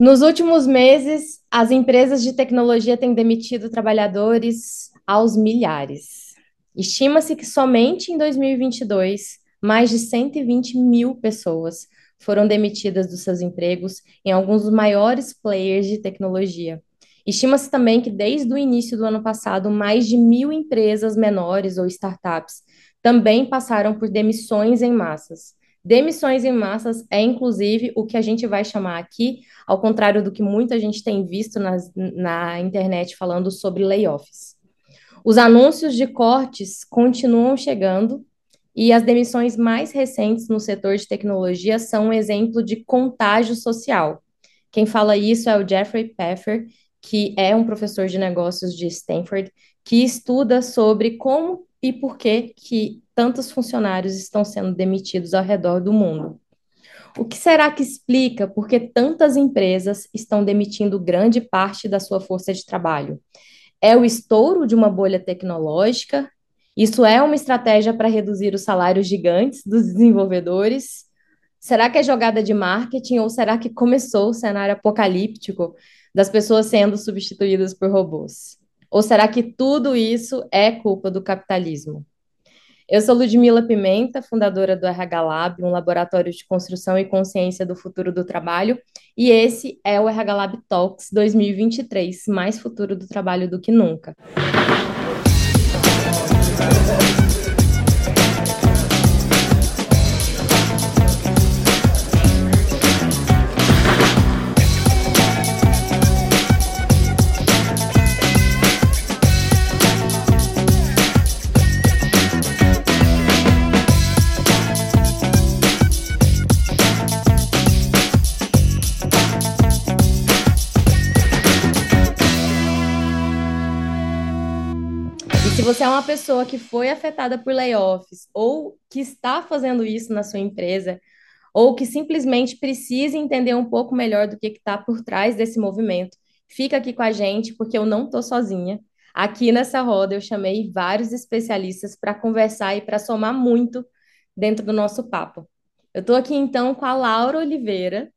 Nos últimos meses, as empresas de tecnologia têm demitido trabalhadores aos milhares. Estima-se que somente em 2022, mais de 120 mil pessoas foram demitidas dos seus empregos em alguns dos maiores players de tecnologia. Estima-se também que desde o início do ano passado, mais de mil empresas menores ou startups também passaram por demissões em massas. Demissões em massas é, inclusive, o que a gente vai chamar aqui, ao contrário do que muita gente tem visto nas, na internet falando sobre layoffs. Os anúncios de cortes continuam chegando e as demissões mais recentes no setor de tecnologia são um exemplo de contágio social. Quem fala isso é o Jeffrey Pfeffer, que é um professor de negócios de Stanford, que estuda sobre como e por que, que tantos funcionários estão sendo demitidos ao redor do mundo. O que será que explica por que tantas empresas estão demitindo grande parte da sua força de trabalho? É o estouro de uma bolha tecnológica? Isso é uma estratégia para reduzir os salários gigantes dos desenvolvedores? Será que é jogada de marketing ou será que começou o cenário apocalíptico das pessoas sendo substituídas por robôs? Ou será que tudo isso é culpa do capitalismo? Eu sou Ludmila Pimenta, fundadora do RH Lab, um laboratório de construção e consciência do futuro do trabalho, e esse é o RH Lab Talks 2023, mais futuro do trabalho do que nunca. Você é uma pessoa que foi afetada por layoffs ou que está fazendo isso na sua empresa, ou que simplesmente precisa entender um pouco melhor do que está por trás desse movimento, fica aqui com a gente, porque eu não estou sozinha. Aqui nessa roda eu chamei vários especialistas para conversar e para somar muito dentro do nosso papo. Eu estou aqui então com a Laura Oliveira.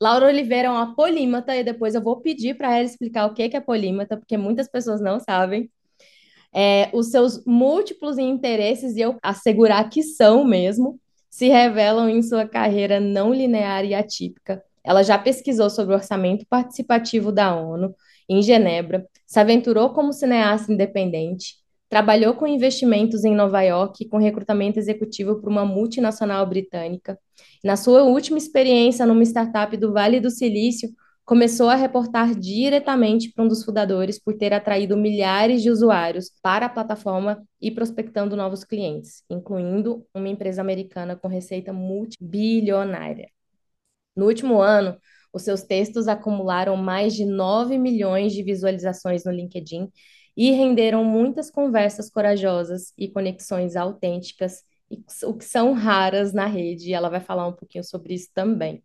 Laura Oliveira é uma polímata e depois eu vou pedir para ela explicar o que é polímata, porque muitas pessoas não sabem é, os seus múltiplos interesses, e eu assegurar que são mesmo, se revelam em sua carreira não linear e atípica. Ela já pesquisou sobre o orçamento participativo da ONU em Genebra, se aventurou como cineasta independente, trabalhou com investimentos em Nova York com recrutamento executivo para uma multinacional britânica. Na sua última experiência numa startup do Vale do Silício, começou a reportar diretamente para um dos fundadores por ter atraído milhares de usuários para a plataforma e prospectando novos clientes, incluindo uma empresa americana com receita multibilionária. No último ano, os seus textos acumularam mais de 9 milhões de visualizações no LinkedIn e renderam muitas conversas corajosas e conexões autênticas, o que são raras na rede, e ela vai falar um pouquinho sobre isso também.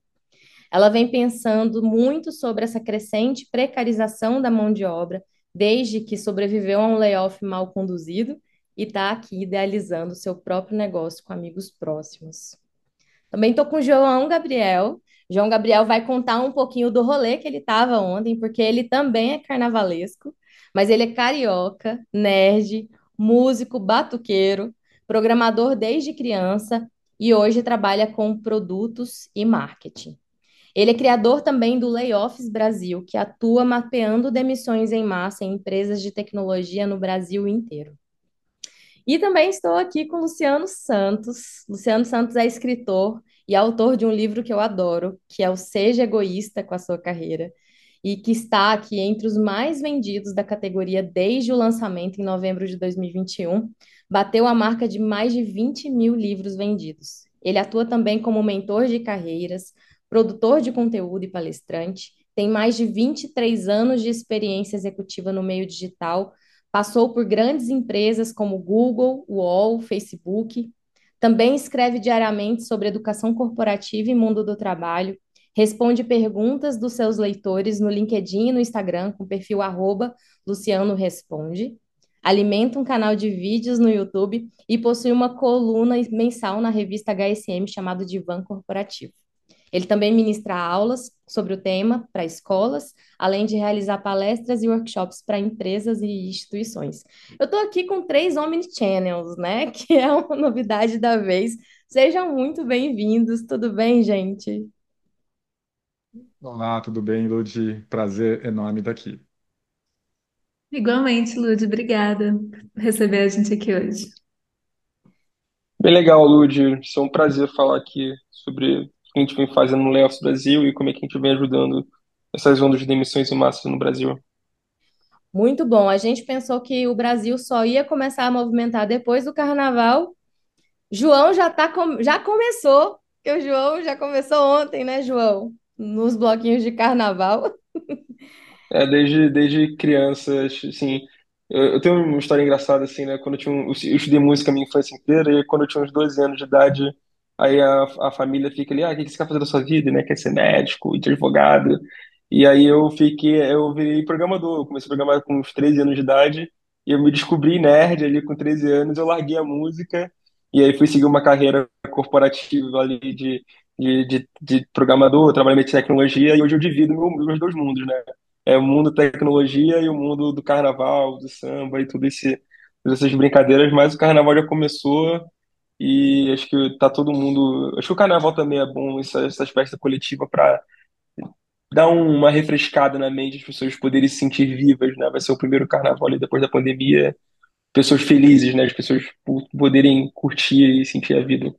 Ela vem pensando muito sobre essa crescente precarização da mão de obra, desde que sobreviveu a um layoff mal conduzido e está aqui idealizando seu próprio negócio com amigos próximos. Também estou com o João Gabriel. João Gabriel vai contar um pouquinho do rolê que ele estava ontem, porque ele também é carnavalesco, mas ele é carioca, nerd, músico, batuqueiro, programador desde criança e hoje trabalha com produtos e marketing. Ele é criador também do Layoffs Brasil, que atua mapeando demissões em massa em empresas de tecnologia no Brasil inteiro. E também estou aqui com Luciano Santos. Luciano Santos é escritor e autor de um livro que eu adoro, que é o Seja Egoísta com a Sua Carreira, e que está aqui entre os mais vendidos da categoria desde o lançamento em novembro de 2021. Bateu a marca de mais de 20 mil livros vendidos. Ele atua também como mentor de carreiras, produtor de conteúdo e palestrante, tem mais de 23 anos de experiência executiva no meio digital, passou por grandes empresas como Google, UOL, Facebook. Também escreve diariamente sobre educação corporativa e mundo do trabalho, responde perguntas dos seus leitores no LinkedIn e no Instagram com o perfil arroba Luciano Responde, alimenta um canal de vídeos no YouTube e possui uma coluna mensal na revista HSM chamado Divã Corporativo. Ele também ministra aulas sobre o tema para escolas, além de realizar palestras e workshops para empresas e instituições. Eu estou aqui com três Omnichannels, né? Que é uma novidade da vez. Sejam muito bem-vindos. Tudo bem, gente? Olá, tudo bem, Lud? Prazer enorme estar aqui. Igualmente, Lud, obrigada por receber a gente aqui hoje. Bem legal, Lud. Isso é um prazer falar aqui sobre que a gente vem fazendo no Layoffs Brasil e como é que a gente vem ajudando essas ondas de demissões em massa no Brasil. Muito bom. A gente pensou que o Brasil só ia começar a movimentar depois do carnaval. João já tá com... já começou, que o João já começou ontem, né, João? Nos bloquinhos de carnaval. É, desde, desde criança, assim, eu, eu tenho uma história engraçada, assim, né? Quando eu tinha um, eu estudei música a minha infância inteira, e quando eu tinha uns 12 anos de idade, aí a, a família fica ali, ah, o que você quer fazer da sua vida, né? Quer ser médico, advogado. E aí eu fiquei, eu virei programador, eu comecei a programar com uns 13 anos de idade, e eu me descobri nerd ali com 13 anos, eu larguei a música, e aí fui seguir uma carreira corporativa ali de, de, de, de programador, trabalhei em tecnologia, e hoje eu divido meu- meus dois mundos, né? É o mundo tecnologia e o mundo do carnaval, do samba e tudo esse, todas essas brincadeiras, mas o carnaval já começou e acho que tá todo mundo. Acho que o carnaval também é bom, essa, essa festa coletiva para dar um- uma refrescada na mente, as pessoas poderem se sentir vivas, né? Vai ser o primeiro carnaval ali depois da pandemia, pessoas felizes, né? As pessoas po- poderem curtir e sentir a vida.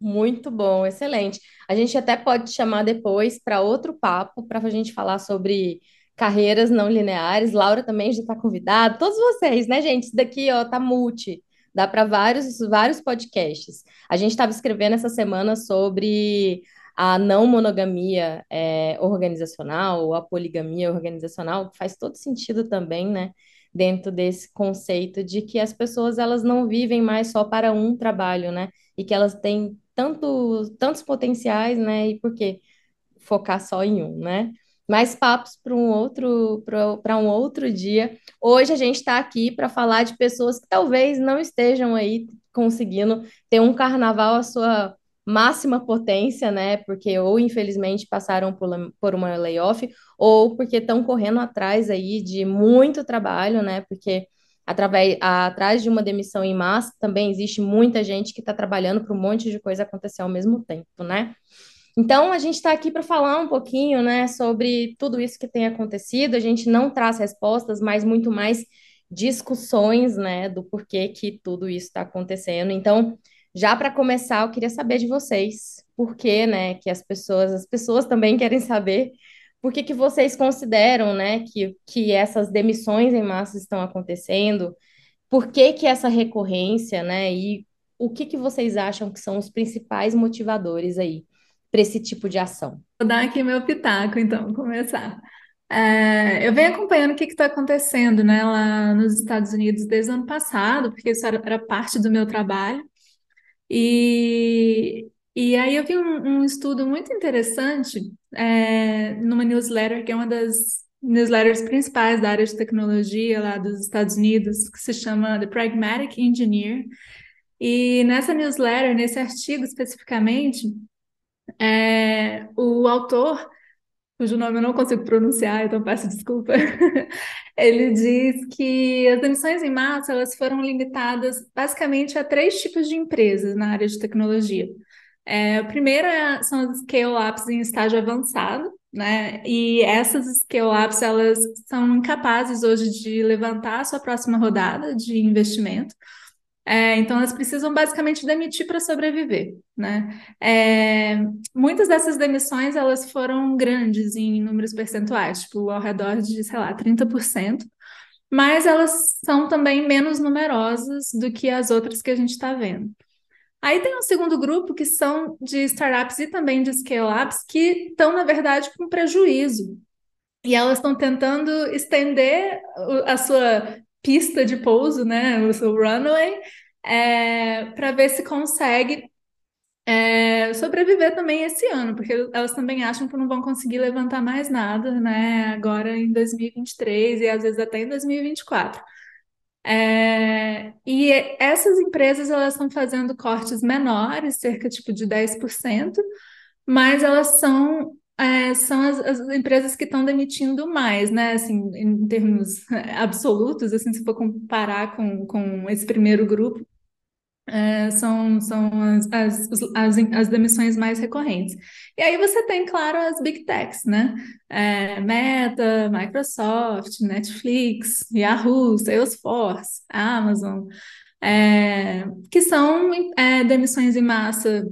Muito bom, excelente. A gente até pode chamar depois para outro papo, para a gente falar sobre carreiras não lineares. Laura também já está convidada. Todos vocês, né, gente? Isso daqui, ó, tá multi. Dá para vários, vários podcasts. A gente estava escrevendo essa semana sobre a não monogamia é, organizacional, ou a poligamia organizacional, que faz todo sentido também, né? Dentro desse conceito de que as pessoas elas não vivem mais só para um trabalho, né? E que elas têm tanto, tantos potenciais, né? E por que focar só em um, né? Mais papos para um outro para um outro dia. Hoje a gente está aqui para falar de pessoas que talvez não estejam aí conseguindo ter um carnaval à sua máxima potência, né? Porque ou infelizmente passaram por, por uma layoff, ou porque estão correndo atrás aí de muito trabalho, né? Porque através, atrás de uma demissão em massa também existe muita gente que está trabalhando para um monte de coisa acontecer ao mesmo tempo, né? Então, a gente está aqui para falar um pouquinho, né, sobre tudo isso que tem acontecido. A gente não traz respostas, mas muito mais discussões, né, do porquê que tudo isso está acontecendo. Então, já para começar, eu queria saber de vocês, por que, né, que as pessoas, as pessoas também querem saber por que que vocês consideram, né, que, que essas demissões em massa estão acontecendo, por que que essa recorrência, né, e o que que vocês acham que são os principais motivadores aí para esse tipo de ação? Vou dar aqui meu pitaco, então, começar. É, eu venho acompanhando o que está acontecendo, né, lá nos Estados Unidos desde o ano passado, porque isso era, era parte do meu trabalho. E, e aí eu vi um, um estudo muito interessante é, numa newsletter, que é uma das newsletters principais da área de tecnologia lá dos Estados Unidos, que se chama The Pragmatic Engineer. E nessa newsletter, nesse artigo especificamente, é, o autor, cujo nome eu não consigo pronunciar, então peço desculpa, ele diz que as demissões em massa elas foram limitadas basicamente a três tipos de empresas na área de tecnologia. É, a primeira são as scale-ups em estágio avançado, né? E essas scale-ups elas são incapazes hoje de levantar a sua próxima rodada de investimento. É, então, elas precisam basicamente demitir para sobreviver, né? É, muitas dessas demissões, elas foram grandes em números percentuais, tipo, ao redor de, sei lá, 30%, mas elas são também menos numerosas do que as outras que a gente está vendo. Aí tem um segundo grupo, que são de startups e também de scale-ups, que estão, na verdade, com prejuízo. E elas estão tentando estender a sua pista de pouso, né, o runway, é, para ver se consegue é, sobreviver também esse ano, porque elas também acham que não vão conseguir levantar mais nada, né, agora em 2023 e às vezes até em 2024. É, e essas empresas elas estão fazendo cortes menores, cerca tipo de 10%, mas elas são é, são as, as, empresas que estão demitindo mais, né? Assim, em termos absolutos, assim, se for comparar com, com esse primeiro grupo, é, são, são as, as, as, as, demissões mais recorrentes. E aí você tem, claro, as big techs, né? É, Meta, Microsoft, Netflix, Yahoo, Salesforce, Amazon, é, que são é, demissões em massa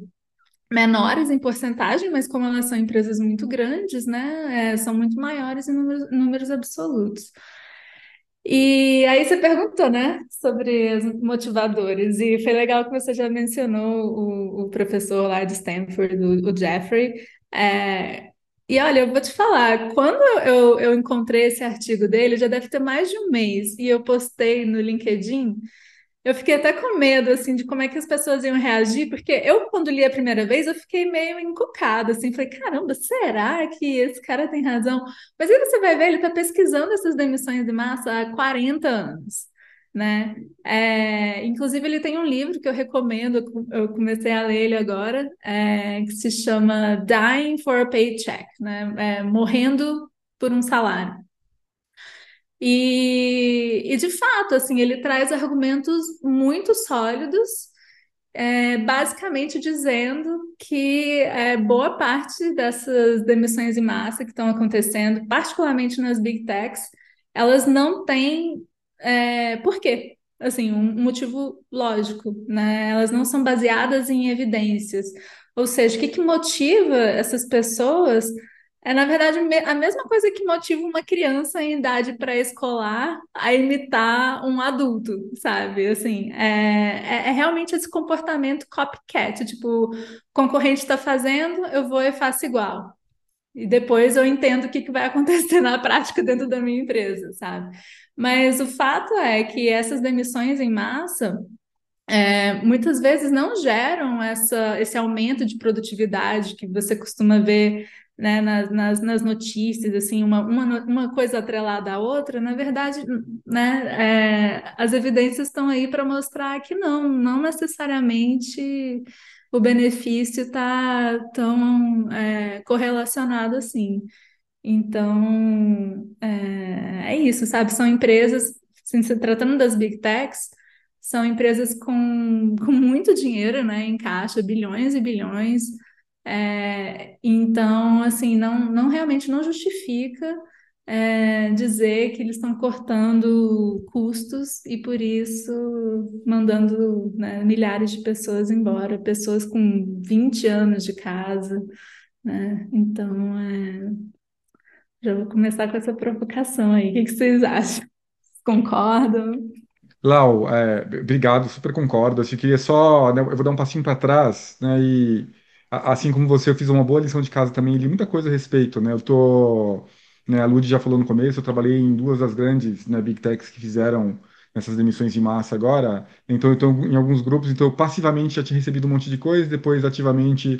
menores em porcentagem, mas como elas são empresas muito grandes, né, é, são muito maiores em números, números absolutos. E aí você perguntou, né, sobre os motivadores, e foi legal que você já mencionou o, o professor lá de Stanford, o, o Jeffrey. É, e olha, eu vou te falar, quando eu, eu encontrei esse artigo dele, já deve ter mais de um mês, e eu postei no LinkedIn, eu fiquei até com medo, assim, de como é que as pessoas iam reagir, porque eu, quando li a primeira vez, eu fiquei meio encucada, assim, falei, caramba, será que esse cara tem razão? Mas aí você vai ver, ele está pesquisando essas demissões de massa há 40 anos, né? É, inclusive, ele tem um livro que eu recomendo, eu comecei a ler ele agora, é, que se chama Dying for a Paycheck, né? É, Morrendo por um salário. E, e de fato, assim, ele traz argumentos muito sólidos, é, basicamente dizendo que é, boa parte dessas demissões em massa que estão acontecendo, particularmente nas big techs, elas não têm é, por quê? Assim, um motivo lógico, né? Elas não são baseadas em evidências. Ou seja, o que, que motiva essas pessoas é, na verdade, a mesma coisa que motiva uma criança em idade pré-escolar a imitar um adulto, sabe? Assim, é, é, é realmente esse comportamento copycat, tipo, concorrente está fazendo, eu vou e faço igual. E depois eu entendo o que, que vai acontecer na prática dentro da minha empresa, sabe? Mas o fato é que essas demissões em massa é, muitas vezes não geram essa, esse aumento de produtividade que você costuma ver né, nas, nas, nas, notícias, assim, uma, uma, uma coisa atrelada à outra, na verdade, né, é, as evidências estão aí para mostrar que não, não necessariamente o benefício está tão é, correlacionado assim. Então, é, é, isso, sabe? São empresas, assim, se tratando das big techs, são empresas com, com muito dinheiro, né, em caixa, bilhões e bilhões, é, então, assim, não, não realmente não justifica é, dizer que eles estão cortando custos e por isso mandando né, milhares de pessoas embora, pessoas com 20 anos de casa, né? Então, é, já vou começar com essa provocação aí. O que que vocês acham? Concordam? Lau, é, obrigado, super concordo. Acho que queria só, né, eu vou dar um passinho para trás, né, e assim como você, eu fiz uma boa lição de casa também, li muita coisa a respeito, né? Eu tô, né, a Lud já falou no começo, eu trabalhei em duas das grandes, né, Big Techs que fizeram essas demissões em massa agora, então eu estou em alguns grupos, então eu passivamente já tinha recebido um monte de coisa, depois ativamente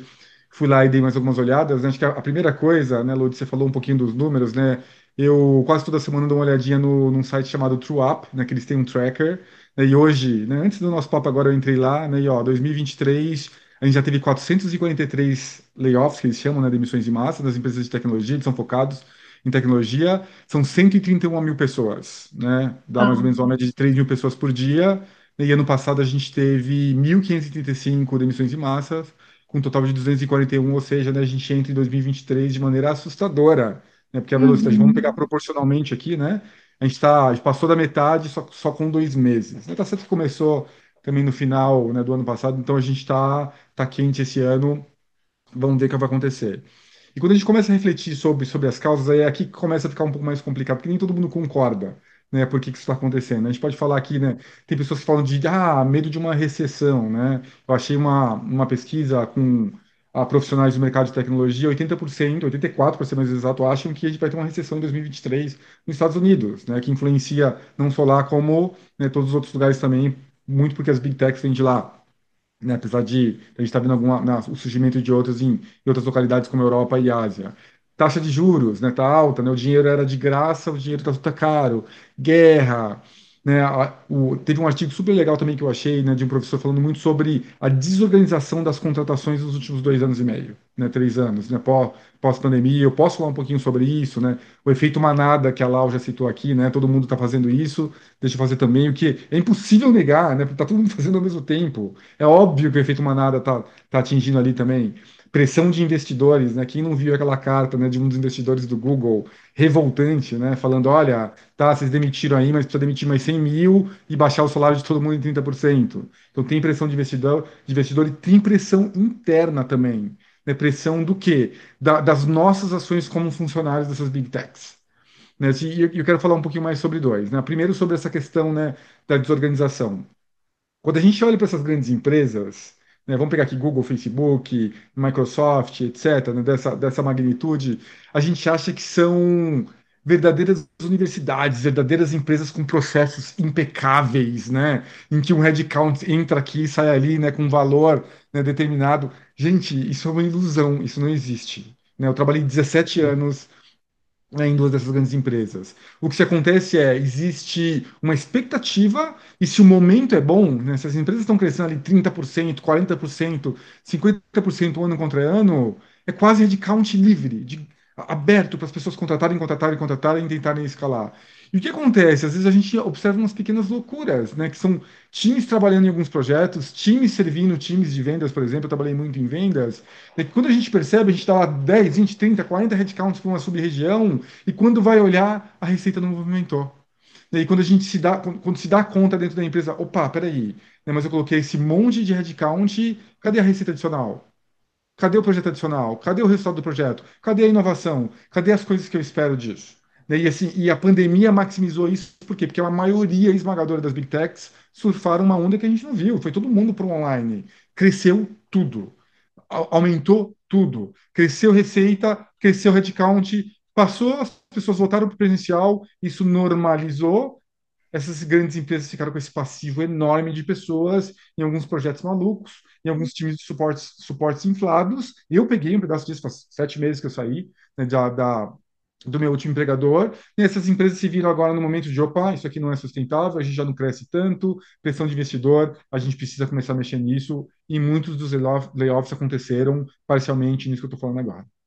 fui lá e dei mais algumas olhadas, né? Acho que a, a primeira coisa, né, Lud, você falou um pouquinho dos números, né? Eu quase toda semana dou uma olhadinha no, num site chamado TrueUp, né, que eles têm um tracker, né, e hoje, né, antes do nosso papo agora eu entrei lá, né, e ó, 2023 a gente já teve 443 layoffs, que eles chamam, né, demissões de massa das empresas de tecnologia, eles são focados em tecnologia, são 131 mil pessoas, né? Dá mais ou menos uma média de 3 mil pessoas por dia. E ano passado a gente teve 1.535 demissões de massa, com um total de 241, ou seja, né, a gente entra em 2023 de maneira assustadora, né? Porque a velocidade, vamos pegar proporcionalmente aqui, né? A gente, tá, a gente passou da metade só, só com dois meses. Né? Tá certo que começou também no final, né, do ano passado, então a gente está tá quente esse ano, vamos ver o que vai acontecer. E quando a gente começa a refletir sobre, sobre as causas, aí é aqui que começa a ficar um pouco mais complicado, porque nem todo mundo concorda, né, por que que isso está acontecendo. A gente pode falar aqui, né, tem pessoas que falam de, ah, medo de uma recessão, né, eu achei uma, uma pesquisa com a profissionais do mercado de tecnologia, 80%, 84% para ser mais exato, acham que a gente vai ter uma recessão em 2023 nos Estados Unidos, né, que influencia não só lá como né, todos os outros lugares também, muito porque as big techs vêm de lá. Né, apesar de a gente estar tá vendo alguma, né, o surgimento de outras em, em, outras localidades como Europa e Ásia. Taxa de juros, né, tá alta, né, o dinheiro era de graça, o dinheiro está tá caro. Guerra, Né, a- o- teve um artigo super legal também que eu achei, né, de um professor falando muito sobre a desorganização das contratações nos últimos dois anos e meio, né, três anos, né, pós, pós-pandemia. Eu posso falar um pouquinho sobre isso, né, o efeito manada que a Lau já citou aqui, né, todo mundo está fazendo isso, deixa eu fazer também, o que é impossível negar, né, porque tá todo mundo fazendo ao mesmo tempo. É óbvio que o efeito manada tá, tá atingindo ali também. Pressão de investidores, né? Quem não viu aquela carta, né, de um dos investidores do Google revoltante, né, falando, olha tá, vocês demitiram aí, mas precisa demitir mais 100 mil e baixar o salário de todo mundo em 30%. Então tem pressão de investidor, de investidor e tem pressão interna também. Né? Pressão do quê? Da- das nossas ações como funcionários dessas big techs. Né? E eu, eu quero falar um pouquinho mais sobre dois. Né? Primeiro sobre essa questão né, da desorganização. Quando a gente olha para essas grandes empresas, né, vamos pegar aqui Google, Facebook, Microsoft, etc., né, dessa, dessa magnitude, a gente acha que são verdadeiras universidades, verdadeiras empresas com processos impecáveis, né, em que um headcount entra aqui e sai ali, né, com um valor, né, determinado. Gente, isso é uma ilusão, isso não existe. né? Eu trabalhei 17 anos em duas dessas grandes empresas. O que se acontece é, existe uma expectativa, e se o momento é bom, né, se as empresas estão crescendo ali 30%, 40%, 50% ano contra ano, é quase headcount livre, de, aberto para as pessoas contratarem, contratarem, contratarem e tentarem escalar. E o que acontece? Às vezes a gente observa umas pequenas loucuras, né, que são times trabalhando em alguns projetos, times servindo times de vendas, por exemplo, eu trabalhei muito em vendas, é que quando a gente percebe, a gente está lá 10, 20, 30, 40 headcounts para uma sub-região, e quando vai olhar, a receita não movimentou. E quando a gente se dá, quando se dá conta dentro da empresa, opa, peraí, né, mas eu coloquei esse monte de headcount, cadê a receita adicional? Cadê o projeto adicional? Cadê o resultado do projeto? Cadê a inovação? Cadê as coisas que eu espero disso? Né, E, assim, e a pandemia maximizou isso, por quê? Porque a maioria esmagadora das big techs surfaram uma onda que a gente não viu. Foi todo mundo para o online. Cresceu tudo au- aumentou tudo. Cresceu receita, cresceu headcount, passou, as pessoas voltaram para o presencial, isso normalizou. Essas grandes empresas ficaram com esse passivo enorme de pessoas em alguns projetos malucos, em alguns times de suportes, suportes inflados. Eu peguei um pedaço disso faz sete meses que eu saí né, da, da- do meu último empregador. E essas empresas se viram agora no momento de, opa, isso aqui não é sustentável, a gente já não cresce tanto, pressão de investidor, a gente precisa começar a mexer nisso. E muitos dos layoff- layoffs aconteceram parcialmente nisso que eu estou falando agora.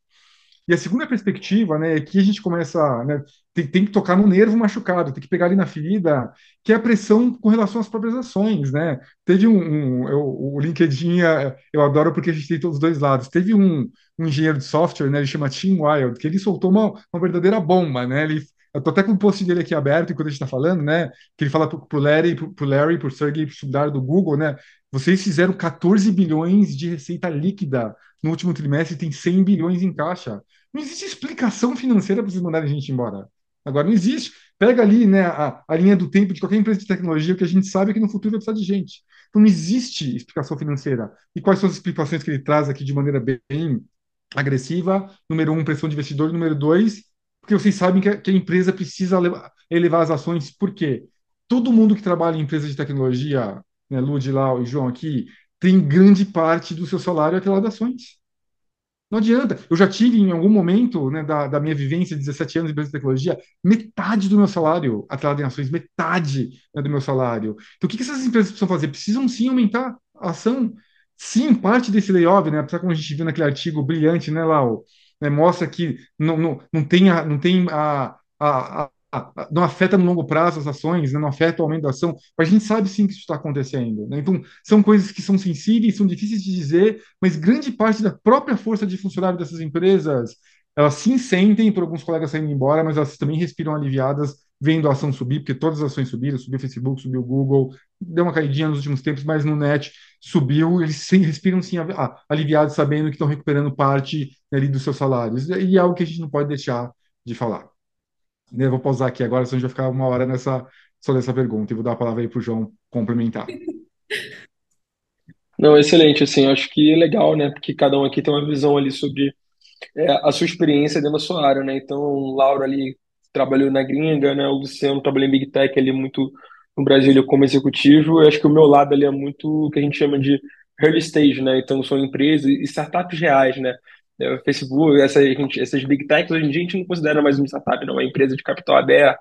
E a segunda perspectiva, né, é que a gente começa, né, tem, tem que tocar no nervo machucado, tem que pegar ali na ferida, que é a pressão com relação às próprias ações, né? Teve um, um- eu- o LinkedIn, é, eu adoro porque a gente tem todos os dois lados. Teve um, um engenheiro de software, né, ele chama Tim Wild, que ele soltou uma, uma verdadeira bomba, né? Ele, eu tô até com o post dele aqui aberto enquanto a gente está falando, né? Que ele fala pro, pro Larry, pro, pro Larry, pro Sergey, pro Sundar do Google, né? Vocês fizeram 14 bilhões de receita líquida no último trimestre e tem 100 bilhões em caixa. Não existe explicação financeira para vocês mandarem a gente embora. Agora, não existe. Pega ali né, a, a linha do tempo de qualquer empresa de tecnologia, que a gente sabe é que no futuro vai precisar de gente. Então, não existe explicação financeira. E quais são as explicações que ele traz aqui de maneira bem agressiva? Número um, pressão de investidor. Número dois, porque vocês sabem que a, que a empresa precisa levar, elevar as ações. Por quê? Todo mundo que trabalha em empresas de tecnologia, né, Lud, Lau e João aqui, tem grande parte do seu salário atrelado a ações. Não adianta. Eu já tive em algum momento né, da, da minha vivência, 17 anos em empresa de tecnologia, metade do meu salário atrelado em ações, metade né, do meu salário. Então, o que, que essas empresas precisam fazer? Precisam sim aumentar a ação. Sim, parte desse layoff, né, apesar como a gente viu naquele artigo brilhante, né, Lau, né, mostra que não, não, não tem, a, não tem a, a, a não afeta no longo prazo as ações, né, não afeta o aumento da ação, mas a gente sabe sim que isso está acontecendo. né? Então, são coisas que são sensíveis, são difíceis de dizer, mas grande parte da própria força de funcionário dessas empresas, elas sim sentem por alguns colegas saindo embora, mas elas também respiram aliviadas vendo a ação subir, porque todas as ações subiram, subiu o Facebook, subiu o Google, deu uma caidinha nos últimos tempos, mas no net subiu, eles sim, respiram sim a- a- aliviados, sabendo que estão recuperando parte né, ali dos seus salários. E é algo que a gente não pode deixar de falar. Né, Eu vou pausar aqui agora, senão a gente vai ficar uma hora nessa, só nessa pergunta, e vou dar a palavra aí para o João complementar. Não, excelente, assim, acho que é legal, né? Porque cada um aqui tem uma visão ali sobre é, a sua experiência dentro da sua área, né? Então, o ali trabalhou na gringa, né? O Luciano trabalhou em Big Tech ali muito no Brasil como executivo. Eu acho que o meu lado ali é muito o que a gente chama de early stage, né? Então, são empresas e startups reais, né? É, Facebook, essa, gente, essas Big Techs, hoje em dia a gente não considera mais uma startup, não, é uma empresa de capital aberto,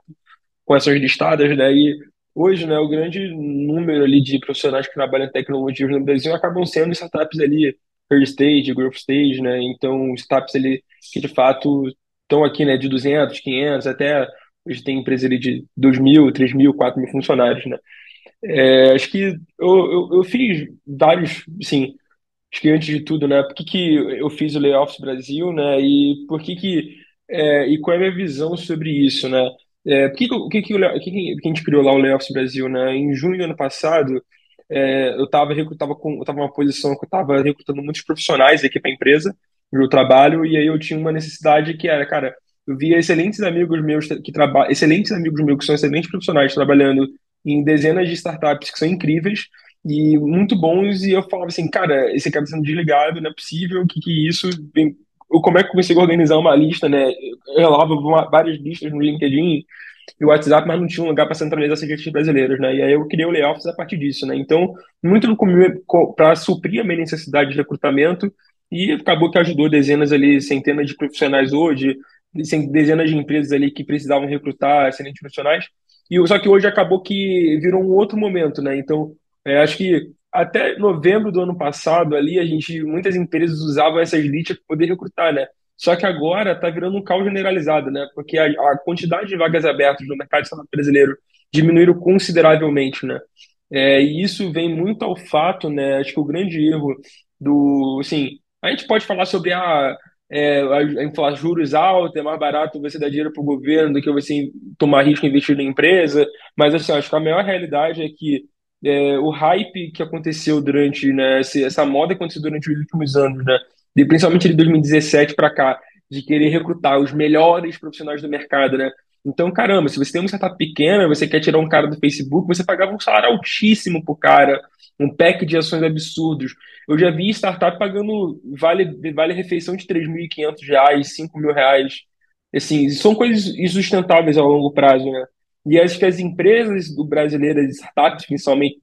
com ações listadas, né? E hoje, né, o grande número ali de profissionais que trabalham em tecnologias no Brasil acabam sendo startups ali, early stage, growth stage, né? Então, startups ali que de fato estão aqui, né, de 200, 500, até hoje tem empresa ali de 2 mil, 3 mil, 4 mil funcionários, né? É, acho que eu, eu, eu fiz vários, assim, acho que antes de tudo, né, por que que eu fiz o Layoffs Brasil, né, e por que que, é, e qual é a minha visão sobre isso, né? É, por que que, que que, o que que a gente criou lá o Layoffs Brasil, né? Em junho do ano passado, é, eu estava recrutava com, eu tava posição que eu estava recrutando muitos profissionais aqui para a empresa, no trabalho, e aí eu tinha uma necessidade que era, cara, eu via excelentes amigos meus que trabalham, excelentes amigos meus que são excelentes profissionais trabalhando em dezenas de startups que são incríveis e muito bons, e eu falava assim, cara, esse cara tá sendo desligado, não é possível, o que que é isso? Eu, como é que eu consigo organizar uma lista, né? Eu rolava uma- várias listas no LinkedIn e WhatsApp, mas não tinha um lugar para centralizar essas listas brasileiras, né? E aí eu criei o Layoffs a partir disso, né? Então, muito para suprir a minha necessidade de recrutamento e acabou que ajudou dezenas ali, centenas de profissionais hoje, dezenas de empresas ali que precisavam recrutar excelentes profissionais. E só que hoje acabou que virou um outro momento, né? Então, é, acho que até novembro do ano passado ali, a gente, muitas empresas usavam essas listas para poder recrutar, né? Só que agora está virando um caos generalizado, né? Porque a, a quantidade de vagas abertas no mercado brasileiro diminuíram consideravelmente, né? É, e isso vem muito ao fato, né? Acho que o grande erro do, assim, a gente pode falar sobre a, é, a, inflação, juros altos, é mais barato você dar dinheiro para o governo do que você tomar risco investir na empresa, mas assim, acho que a maior realidade é que é, o hype que aconteceu durante, né, essa moda que aconteceu durante os últimos anos, né? de principalmente de 2017 para cá, de querer recrutar os melhores profissionais do mercado, né? Então, caramba, se você tem uma startup pequena, você quer tirar um cara do Facebook, você pagava um salário altíssimo pro cara, um pack de ações absurdos. Eu já vi startup pagando vale, vale refeição de 3.500 reais, 5 mil reais. Assim, são coisas insustentáveis ao longo prazo, né? E acho que as empresas do brasileiras, startups, principalmente,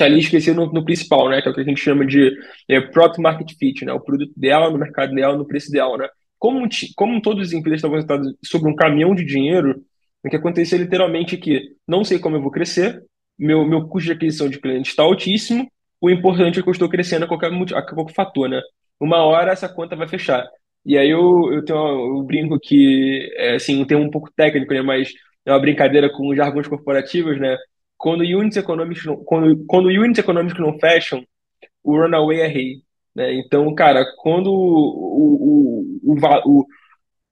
ali esqueci no, no principal, né? Que é o que a gente chama de é, product market fit, né? O produto dela, no mercado dela, no preço dela, né? Como, como todas as empresas estavam sentadas sobre um caminhão de dinheiro, o que literalmente é que não sei como eu vou crescer, meu, meu custo de aquisição de cliente está altíssimo, o importante é que eu estou crescendo a qualquer, a qualquer fator, né? Uma hora essa conta vai fechar. E aí eu, eu tenho eu brinco que, é, assim, um termo um pouco técnico, né? Mas é uma brincadeira com os jargões corporativos, né? Quando units econômicos não, quando, quando units econômicos não fecham, o runaway é rei, né? Então, cara, quando o, o, o, o-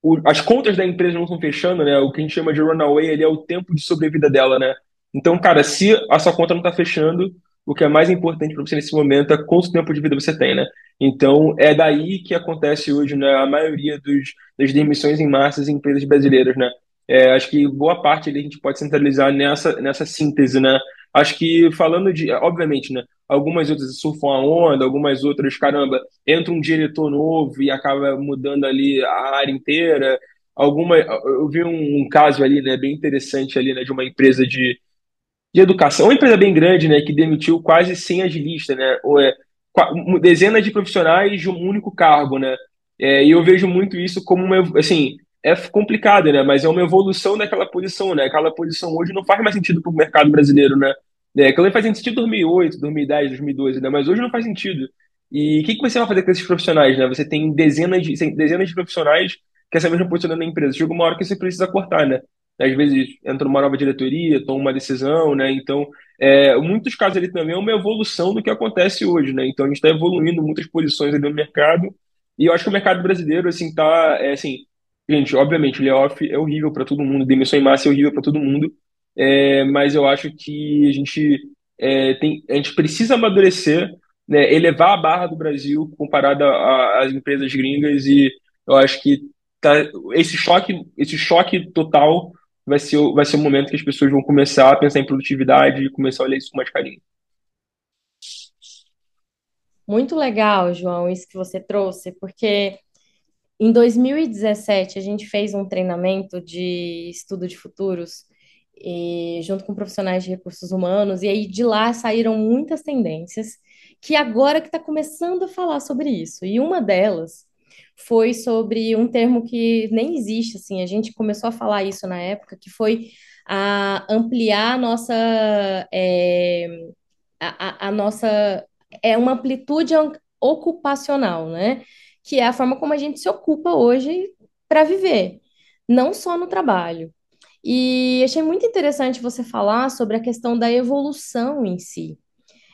o- as contas da empresa não estão fechando, né? O que a gente chama de runaway, é o tempo de sobrevida dela, né? Então, cara, se a sua conta não está fechando, o que é mais importante para você nesse momento é quanto tempo de vida você tem, né? Então, é daí que acontece hoje, né, a maioria dos, das demissões em massa em empresas brasileiras, né? É, acho que boa parte ali a gente pode centralizar nessa, nessa síntese, né? Acho que falando de, obviamente, né? Algumas outras surfam a onda, algumas outras, caramba, entra um diretor novo e acaba mudando ali a área inteira. Alguma, eu vi um, um caso ali, né, bem interessante ali, né, de uma empresa de, de educação, uma empresa bem grande, né, que demitiu quase 100 agilistas, né, ou é, dezenas de profissionais de um único cargo, né. É, e eu vejo muito isso como uma, assim, é complicado, né, mas é uma evolução daquela posição, né. Aquela posição hoje não faz mais sentido para o mercado brasileiro, né. É, aquilo faz sentido em 2008, 2010, 2012, né, mas hoje não faz sentido. E o que que você vai fazer com esses profissionais, né? Você tem dezenas de, dezenas de profissionais que essa mesma posição na empresa. Chega uma hora que você precisa cortar, né? Às vezes entra uma nova diretoria, toma uma decisão, né? Então, é, muitos casos ali também é uma evolução do que acontece hoje, né? Então, a gente está evoluindo muitas posições ali no mercado e eu acho que o mercado brasileiro, assim, tá, é, assim, gente, obviamente, layoff é horrível para todo mundo, demissão em massa é horrível para todo mundo, é, mas eu acho que a gente é, tem, a gente precisa amadurecer, né, elevar a barra do Brasil comparada às empresas gringas e eu acho que tá, esse choque, esse choque total vai ser, vai ser o momento que as pessoas vão começar a pensar em produtividade e começar a olhar isso com mais carinho. Muito legal, João, isso que você trouxe, porque em 2017 a gente fez um treinamento de estudo de futuros e junto com profissionais de recursos humanos, e aí de lá saíram muitas tendências que agora que está começando a falar sobre isso. E uma delas foi sobre um termo que nem existe, assim, a gente começou a falar isso na época, que foi a ampliar a nossa, é, a, a, a nossa, é uma amplitude ocupacional, né? Que é a forma como a gente se ocupa hoje para viver, não só no trabalho. E achei muito interessante você falar sobre a questão da evolução em si.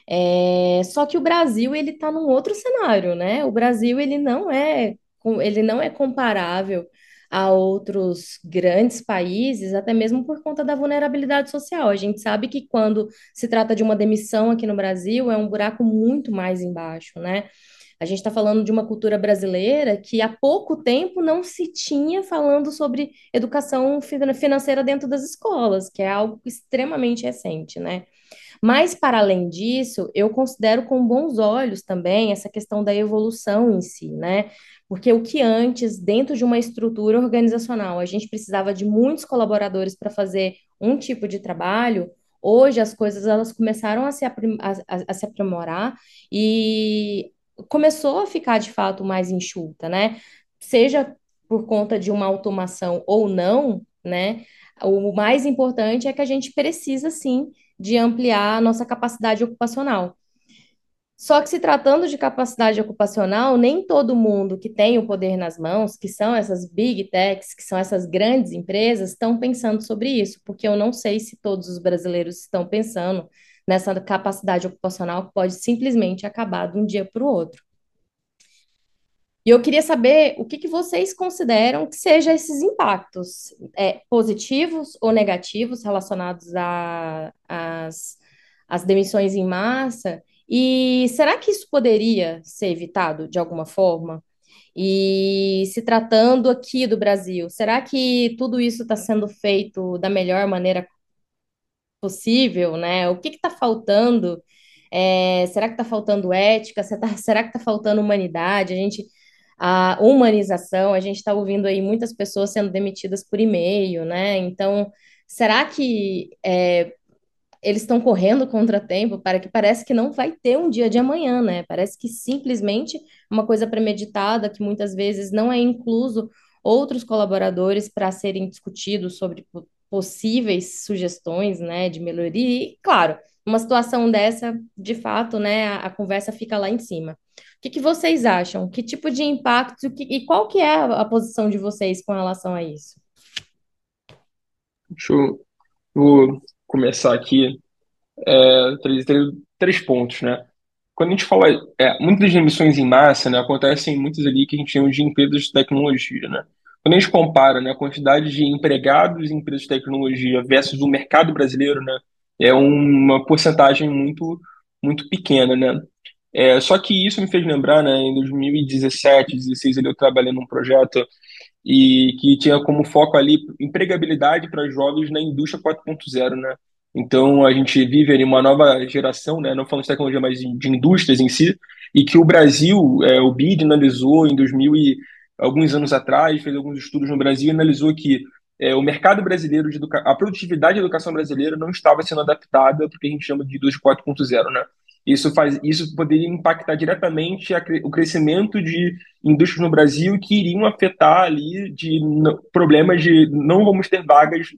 É, só que o Brasil ele está num outro cenário, né? O Brasil ele não é ele não é comparável a outros grandes países, até mesmo por conta da vulnerabilidade social. A gente sabe que quando se trata de uma demissão aqui no Brasil, é um buraco muito mais embaixo, né? A gente está falando de uma cultura brasileira que há pouco tempo não se tinha falando sobre educação financeira dentro das escolas, que é algo extremamente recente, né? Mas, para além disso, eu considero com bons olhos também essa questão da evolução em si, né? Porque o que antes, dentro de uma estrutura organizacional, a gente precisava de muitos colaboradores para fazer um tipo de trabalho, hoje as coisas elas começaram a se, a, a, a se aprimorar e começou a ficar de fato mais enxuta, né? Seja por conta de uma automação ou não, né? O mais importante é que a gente precisa sim de ampliar a nossa capacidade ocupacional. Só que se tratando de capacidade ocupacional, nem todo mundo que tem o poder nas mãos, que são essas big techs, que são essas grandes empresas, estão pensando sobre isso, porque eu não sei se todos os brasileiros estão pensando nessa capacidade ocupacional que pode simplesmente acabar de um dia para o outro. E eu queria saber o que, que vocês consideram que sejam esses impactos é, positivos ou negativos relacionados às demissões em massa. E será que isso poderia ser evitado de alguma forma? E se tratando aqui do Brasil, será que tudo isso está sendo feito da melhor maneira possível, né? O que está faltando? É, será que está faltando ética? Será que está faltando humanidade? A gente a humanização, a gente está ouvindo aí muitas pessoas sendo demitidas por e-mail, né? Então, será que é, eles estão correndo contra tempo para que parece que não vai ter um dia de amanhã, né? Parece que simplesmente uma coisa premeditada que muitas vezes não é incluso outros colaboradores para serem discutidos sobre possíveis sugestões, né, de melhoria. E, claro, uma situação dessa, de fato, né, a, a conversa fica lá em cima que, que vocês acham? Que tipo de impacto que, e qual que é a, a, posição de vocês com relação a isso? Deixa eu vou começar aqui. É, três, três, três pontos, né? Quando a gente fala, é, muitas emissões em massa, né, acontecem muitas ali que a gente chama de empresas de tecnologia, né? Quando a gente compara, né, a quantidade de empregados em empresas de tecnologia versus o mercado brasileiro, né, é uma porcentagem muito muito pequena, né? É, só que isso me fez lembrar, né, em 2017, 2016, eu trabalhei num projeto e que tinha como foco ali empregabilidade para jovens na indústria 4.0, né? Então a gente vive ali uma nova geração, né, não falando de tecnologia, mas de indústrias em si, e que o Brasil, é, o BID analisou em 2000 e alguns anos atrás, fez alguns estudos no Brasil e analisou que é, o mercado brasileiro de educação, a produtividade da educação brasileira não estava sendo adaptada para o que a gente chama de indústria 4.0, né? Isso, faz, isso poderia impactar diretamente a, o crescimento de indústrias no Brasil que iriam afetar ali de problemas de não vamos ter vagas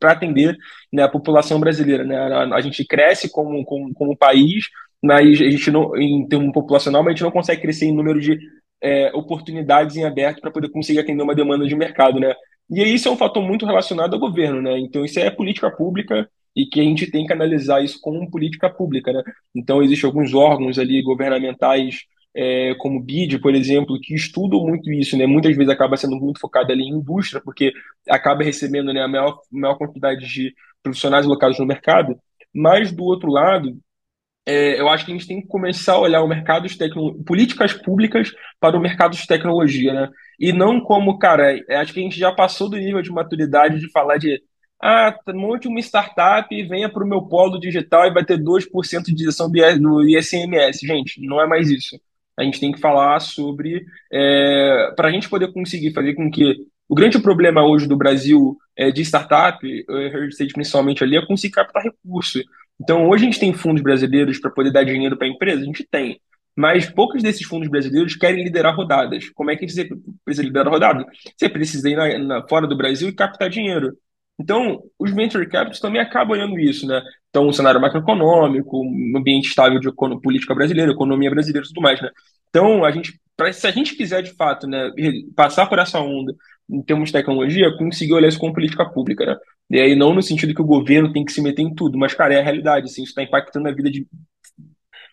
para atender né, a população brasileira. Né? A, a, gente cresce como, como, como país, mas a gente não, em termos populacional, mas a gente não consegue crescer em número de é, oportunidades em aberto para poder conseguir atender uma demanda de mercado. Né? E isso é um fator muito relacionado ao governo. Né? Então, isso é política pública e que a gente tem que analisar isso como política pública, né? Então, existem alguns órgãos ali governamentais, é, como o BID, por exemplo, que estudam muito isso, né? Muitas vezes acaba sendo muito focado ali em indústria, porque acaba recebendo né, a maior, maior quantidade de profissionais alocados no mercado, mas, do outro lado, é, eu acho que a gente tem que começar a olhar o mercado de tecnologia, políticas públicas para o mercado de tecnologia, né? E não como, cara, acho que a gente já passou do nível de maturidade de falar de ah, monte uma startup e venha para o meu polo digital e vai ter 2% de isenção do ISMS. Gente, não é mais isso. A gente tem que falar sobre. É, para a gente poder conseguir fazer com que. O grande problema hoje do Brasil é, de startup, early stage principalmente ali, é conseguir captar recurso. Então, hoje a gente tem fundos brasileiros para poder dar dinheiro para a empresa? A gente tem. Mas poucos desses fundos brasileiros querem liderar rodadas. Como é que você precisa liderar rodada? Você precisa ir na, na, fora do Brasil e captar dinheiro. Então, os venture capitals também acabam olhando isso, né? Então, um cenário macroeconômico, um ambiente estável de política brasileira, economia brasileira e tudo mais, né? Então, a gente, pra, se a gente quiser, de fato, né, passar por essa onda em termos de tecnologia, conseguir olhar isso como política pública, né? E aí, não no sentido que o governo tem que se meter em tudo, mas, cara, é a realidade, assim, isso está impactando a vida de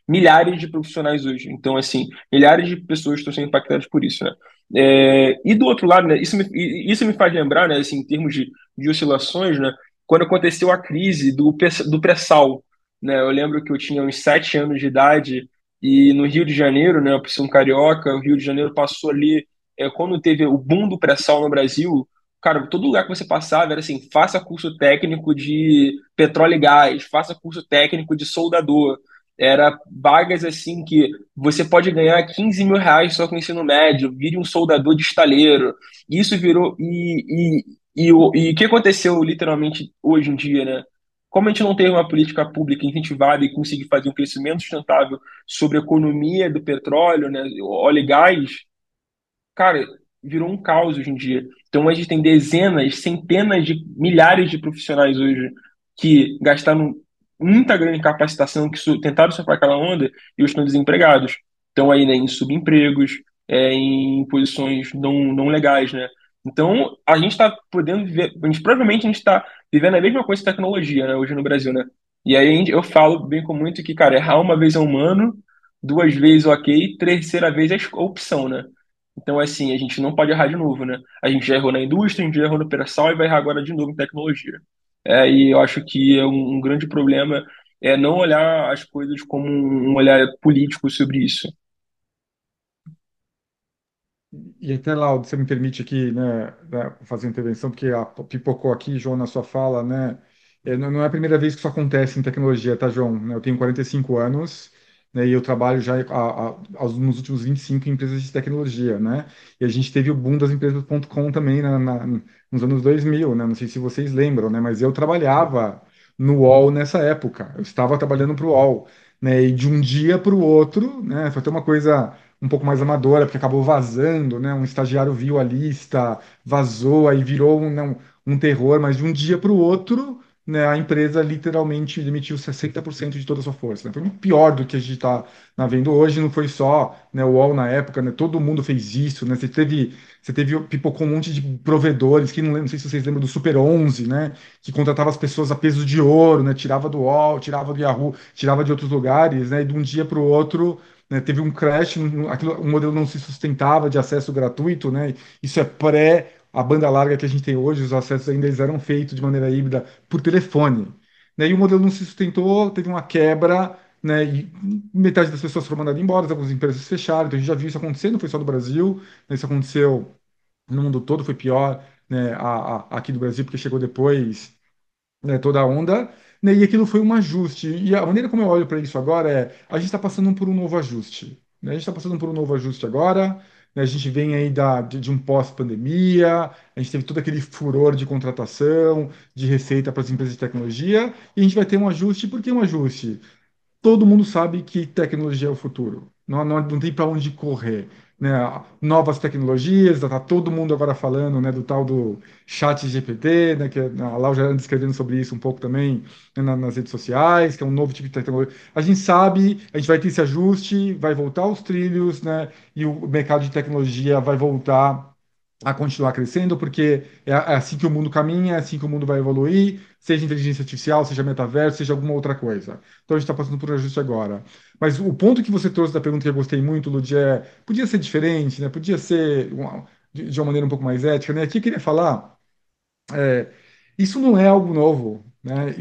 milhares de profissionais hoje. Então, assim, milhares de pessoas estão sendo impactadas por isso, né? É, e do outro lado, né, isso, me, isso me faz lembrar, né, assim, em termos de, de oscilações, né, quando aconteceu a crise do, do pré-sal, né, eu lembro que eu tinha uns sete anos de idade e no Rio de Janeiro, né, sou um carioca, o Rio de Janeiro passou ali, é, quando teve o boom do pré-sal no Brasil, cara, todo lugar que você passava era assim, faça curso técnico de petróleo e gás, faça curso técnico de soldador, era vagas assim que você pode ganhar 15 mil reais só com ensino médio, vire um soldador de estaleiro. Isso virou. E, e, e, e o que aconteceu literalmente hoje em dia, né? Como a gente não tem uma política pública incentivada e conseguir fazer um crescimento sustentável sobre a economia do petróleo, né, óleo e gás, cara, virou um caos hoje em dia. Então a gente tem dezenas, centenas de milhares de profissionais hoje que gastaram muita grande capacitação que tentaram surfar aquela onda e estão desempregados. Estão aí né, em subempregos, é, em posições não, não legais, né? Então, a gente está podendo viver, a gente, provavelmente a gente está vivendo a mesma coisa de tecnologia, né, hoje no Brasil, né? E aí eu falo bem com muito que, cara, errar uma vez é humano, duas vezes ok, terceira vez é opção, né? Então, assim, a gente não pode errar de novo, né? A gente já errou na indústria, a gente já errou no operação e vai errar agora de novo em tecnologia. É, e eu acho que é um, um, grande problema é não olhar as coisas como um olhar político sobre isso. E até, lá, você me permite aqui, né, né, fazer intervenção, porque a, pipocou aqui, João, na sua fala, né? É, não é a primeira vez que isso acontece em tecnologia, tá, João? Eu tenho 45 anos, né, e eu trabalho já a, a, nos últimos 25 em empresas de tecnologia, né? E a gente teve o boom das empresas.com também na, na, nos anos 2000, né? Não sei se vocês lembram, né? Mas eu trabalhava no UOL nessa época. Eu estava trabalhando para o UOL, né? E de um dia para o outro, né? Foi até uma coisa um pouco mais amadora, porque acabou vazando, né? Um estagiário viu a lista, vazou, aí virou um, um terror, mas de um dia para o outro né, a empresa literalmente demitiu 60% de toda a sua força. Né? Foi muito pior do que a gente está vendo hoje, não foi só né, o UOL na época, né, todo mundo fez isso, né? Você teve, você teve pipocou um monte de provedores, que não, não sei se vocês lembram do Super 11, né, que contratava as pessoas a peso de ouro, né, tirava do UOL, tirava do Yahoo, tirava de outros lugares, né, e de um dia para o outro né, teve um crash, aquilo, o modelo não se sustentava de acesso gratuito, né, isso é pré a banda larga que a gente tem hoje, os acessos ainda eles eram feitos de maneira híbrida por telefone. Né? E o modelo não se sustentou, teve uma quebra, né? E metade das pessoas foram mandadas embora, algumas empresas fecharam. Então a gente já viu isso acontecer, não foi só no Brasil, né? isso aconteceu no mundo todo, foi pior né? a, a, aqui do Brasil, porque chegou depois né? toda a onda. Né? E aquilo foi um ajuste. E a maneira como eu olho para isso agora é: a gente está passando por um novo ajuste. Né? A gente está passando por um novo ajuste agora. Né? A gente vem aí da, de, de um pós-pandemia, a gente teve todo aquele furor de contratação, de receita para as empresas de tecnologia, e a gente vai ter um ajuste. Por que um ajuste? Todo mundo sabe que tecnologia é o futuro. Não, não, não tem para onde correr né, novas tecnologias, está todo mundo agora falando né, do tal do chat GPT, né, que a já anda escrevendo sobre isso um pouco também né, nas redes sociais, que é um novo tipo de tecnologia. A gente sabe, a gente vai ter esse ajuste, vai voltar aos trilhos, né, e o mercado de tecnologia vai voltar a continuar crescendo, porque é, é assim que o mundo caminha, é assim que o mundo vai evoluir, seja inteligência artificial, seja metaverso, seja alguma outra coisa. Então a gente está passando por um ajuste agora. Mas o ponto que você trouxe da pergunta que eu gostei muito, Lud, é podia ser diferente, né? Podia ser de, de, uma maneira um pouco mais ética, né? Aqui eu queria falar, é, isso não é algo novo. Né?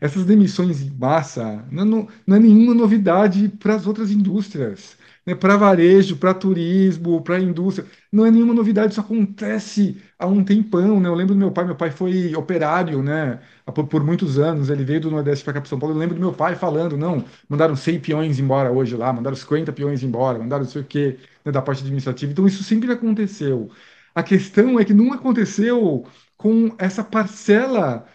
Essas demissões em massa não, não, não é nenhuma novidade para as outras indústrias né, para varejo, para turismo, para indústria. Não é nenhuma novidade, isso acontece há um tempão. Né? Eu lembro do meu pai, meu pai foi operário né, por, por muitos anos, ele veio do Nordeste para cá para São Paulo. Eu lembro do meu pai falando: não, mandaram 100 peões embora hoje lá, mandaram 50 peões embora, mandaram não sei o quê né, da parte administrativa. Então isso sempre aconteceu. A questão é que não aconteceu com essa parcela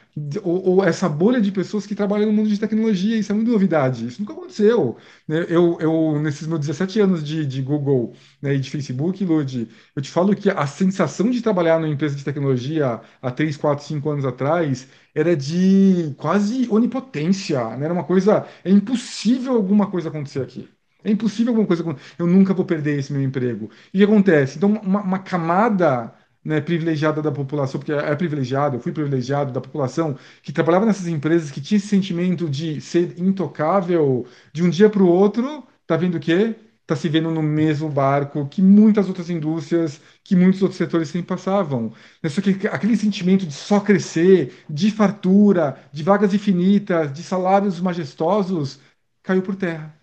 ou, ou, essa bolha de pessoas que trabalham no mundo de tecnologia, isso é muito novidade, isso nunca aconteceu. Né? Eu, eu, nesses meus 17 anos de, de Google né, e de Facebook, Lud, eu te falo que a sensação de trabalhar numa empresa de tecnologia há 3, 4, 5 anos atrás era de quase onipotência, né? Era uma coisa, é impossível alguma coisa acontecer aqui. É impossível alguma coisa acontecer. Eu nunca vou perder esse meu emprego. E o que acontece? Então, uma, uma camada né, privilegiada da população, porque é privilegiado, eu fui privilegiado da população que trabalhava nessas empresas, que tinha esse sentimento de ser intocável de um dia para o outro, tá vendo o quê? Tá se vendo no mesmo barco que muitas outras indústrias, que muitos outros setores sempre passavam. Só que aquele sentimento de só crescer, de fartura, de vagas infinitas, de salários majestosos, caiu por terra.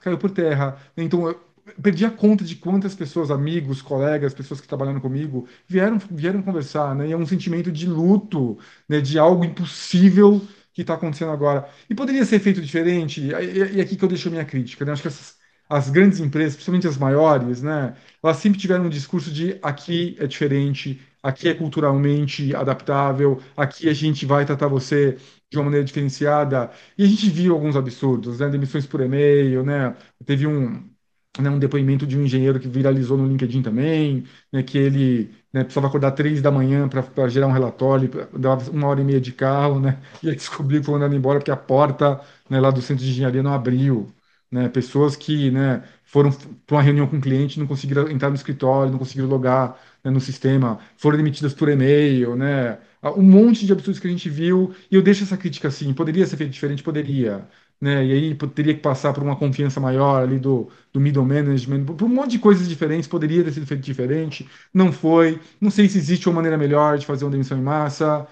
Caiu por terra. Então, perdi a conta de quantas pessoas, amigos, colegas, pessoas que trabalharam comigo, vieram, vieram conversar, né? E é um sentimento de luto, né? De algo impossível que está acontecendo agora. E poderia ser feito diferente, e, e, aqui que eu deixo a minha crítica, né? Acho que essas, as grandes empresas, principalmente as maiores, né? Elas sempre tiveram um discurso de aqui é diferente, aqui é culturalmente adaptável, aqui a gente vai tratar você de uma maneira diferenciada. E a gente viu alguns absurdos, né? Demissões por e-mail, né? Teve um né, um depoimento de um engenheiro que viralizou no LinkedIn também, né, que ele né, precisava acordar três da manhã para gerar um relatório, dava uma hora e meia de carro, né, e aí descobriu que foi andando embora porque a porta né, lá do centro de engenharia não abriu. Né, pessoas que né, foram para uma reunião com o cliente, não conseguiram entrar no escritório, não conseguiram logar né, no sistema, foram demitidas por e-mail, né, um monte de absurdos que a gente viu, e eu deixo essa crítica assim, poderia ser feito diferente? Poderia, né? E aí teria que passar por uma confiança maior ali do, do middle management, por um monte de coisas diferentes, poderia ter sido feito diferente, não foi. Não sei se existe uma maneira melhor de fazer uma demissão em massa.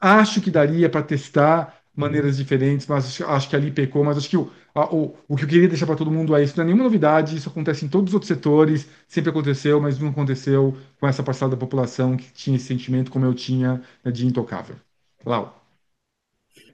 Acho que daria para testar maneiras diferentes, mas acho que ali pecou. Mas acho que o, a, o, o que eu queria deixar para todo mundo é isso não é nenhuma novidade, isso acontece em todos os outros setores, sempre aconteceu, mas não aconteceu com essa parcela da população que tinha esse sentimento como eu tinha né, de intocável. Lau.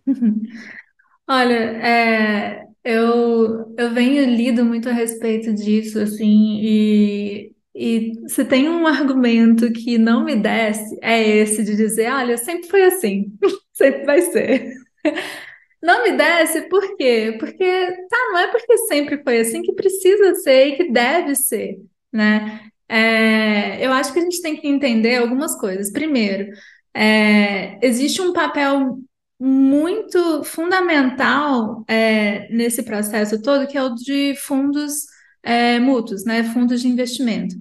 Olha, é, eu, eu venho lido muito a respeito disso, assim, e, e se tem um argumento que não me desce, é esse de dizer, olha, sempre foi assim, sempre vai ser. Não me desce, por quê? Porque, tá, não é porque sempre foi assim que precisa ser e que deve ser, né? É, eu acho que a gente tem que entender algumas coisas. Primeiro, é, existe um papel muito fundamental é, nesse processo todo, que é o de fundos é, mútuos, né, fundos de investimento.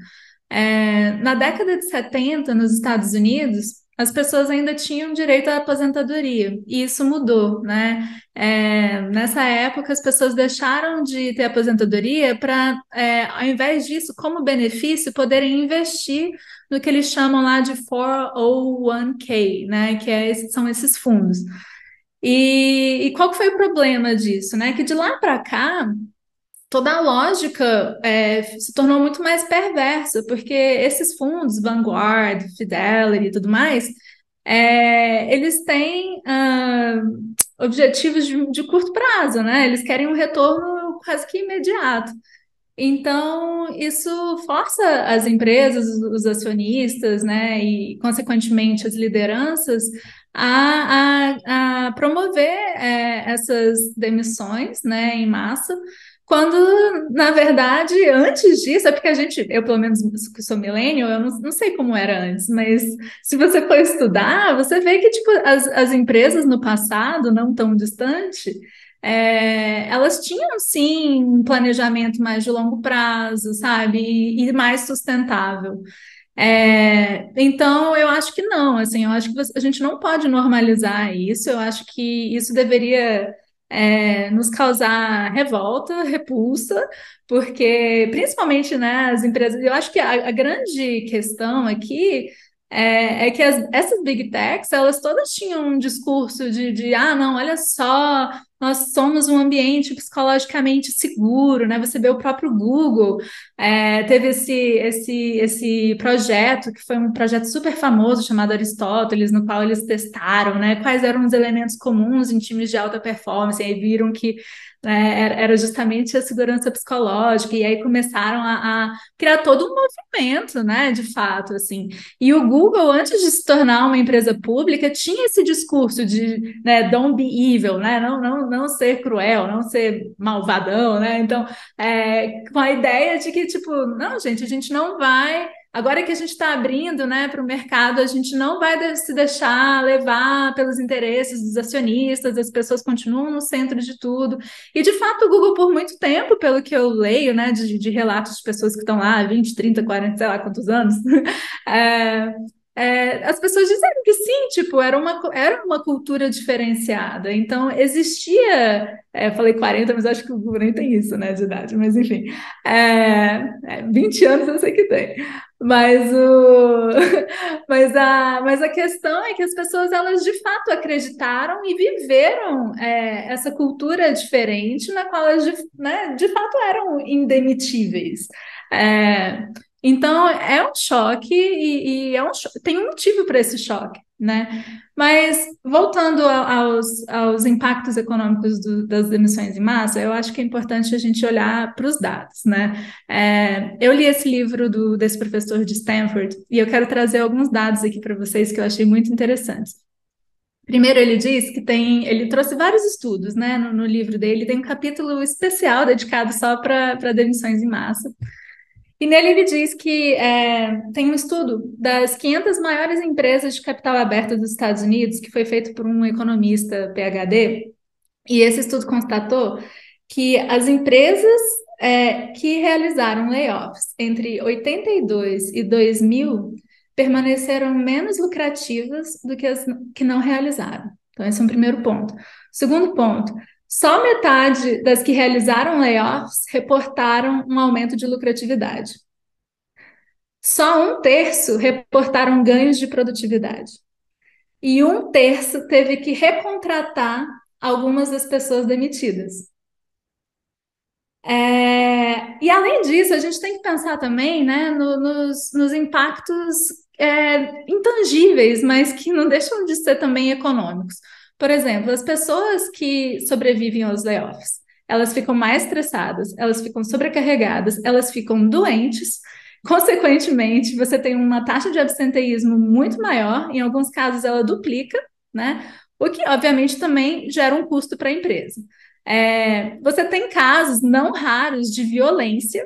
É, na década de 70, nos Estados Unidos, as pessoas ainda tinham direito à aposentadoria, e isso mudou, né? É, nessa época, as pessoas deixaram de ter aposentadoria para, é, ao invés disso, como benefício, poderem investir no que eles chamam lá de 401k, né? Que é, são esses fundos. E, e qual foi o problema disso, né? Que de lá para cá, toda a lógica é, se tornou muito mais perversa, porque esses fundos, Vanguard, Fidelity e tudo mais, é, eles têm uh, objetivos de, de, curto prazo, né? Eles querem um retorno quase que imediato. Então, isso força as empresas, os acionistas, né, e, consequentemente, as lideranças a, a, a promover é, essas demissões, né, em massa, quando, na verdade, antes disso, é porque a gente, eu pelo menos que sou millennial, eu não, não sei como era antes, mas se você for estudar, você vê que tipo, as, as empresas no passado, não tão distante, é, elas tinham sim um planejamento mais de longo prazo, sabe, e, e mais sustentável. É, então, eu acho que não, assim, eu acho que a gente não pode normalizar isso, eu acho que isso deveria é, nos causar revolta, repulsa, porque principalmente né, as empresas, eu acho que a, a grande questão aqui é, é que as, essas big techs, elas todas tinham um discurso de, de, ah, não, olha só, nós somos um ambiente psicologicamente seguro, né? Você vê o próprio Google, é, teve esse, esse, esse projeto, que foi um projeto super famoso, chamado Aristóteles, no qual eles testaram, né? Quais eram os elementos comuns em times de alta performance, e aí viram que né, era justamente a segurança psicológica, e aí começaram a, a, criar todo um movimento, né, de fato, assim. E o Google, antes de se tornar uma empresa pública, tinha esse discurso de, né, don't be evil, né, não, não, não ser cruel, não ser malvadão, né, então, é, com a ideia de que, tipo, não, gente, a gente não vai Agora que a gente está abrindo né, para o mercado, a gente não vai se deixar levar pelos interesses dos acionistas, as pessoas continuam no centro de tudo. E, de fato, o Google, por muito tempo, pelo que eu leio né, de, de relatos de pessoas que estão lá 20, 30, 40, sei lá quantos anos, é, é, as pessoas disseram que sim, tipo, era uma, era uma cultura diferenciada. Então, existia. É, falei 40, mas acho que o Google nem tem isso, né, de idade, mas enfim. É, 20 é, anos eu sei que tem. Mas, o, mas, a, mas a questão é que as pessoas, elas de fato acreditaram e viveram é, essa cultura diferente, na qual elas, de, né, de fato, eram indemitíveis. É, então, é um choque e, e é um tem um motivo para esse choque, né? Mas, voltando aos, aos impactos econômicos do, das emissões em massa, eu acho que é importante a gente olhar para os dados, né? É, eu li esse livro do, desse professor de Stanford e eu quero trazer alguns dados aqui para vocês que eu achei muito interessantes. Primeiro, ele diz que tem, ele trouxe vários estudos, né? No, no livro dele tem um capítulo especial dedicado só para demissões em massa. E nele ele diz que é, tem um estudo das 500 maiores empresas de capital aberto dos Estados Unidos, que foi feito por um economista PhD, e esse estudo constatou que as empresas é, que realizaram layoffs entre 82 e 2000 permaneceram menos lucrativas do que as que não realizaram. Então, esse é um primeiro ponto. Segundo ponto, só metade das que realizaram layoffs reportaram um aumento de lucratividade. Só um terço reportaram ganhos de produtividade. E um terço teve que recontratar algumas das pessoas demitidas. É, e além disso, a gente tem que pensar também né, no, nos, nos, impactos é, intangíveis, mas que não deixam de ser também econômicos. Por exemplo, as pessoas que sobrevivem aos layoffs, elas ficam mais estressadas, elas ficam sobrecarregadas, elas ficam doentes. Consequentemente, você tem uma taxa de absenteísmo muito maior, em alguns casos ela duplica, né? O que, obviamente, também gera um custo para a empresa. É, você tem casos não raros de violência,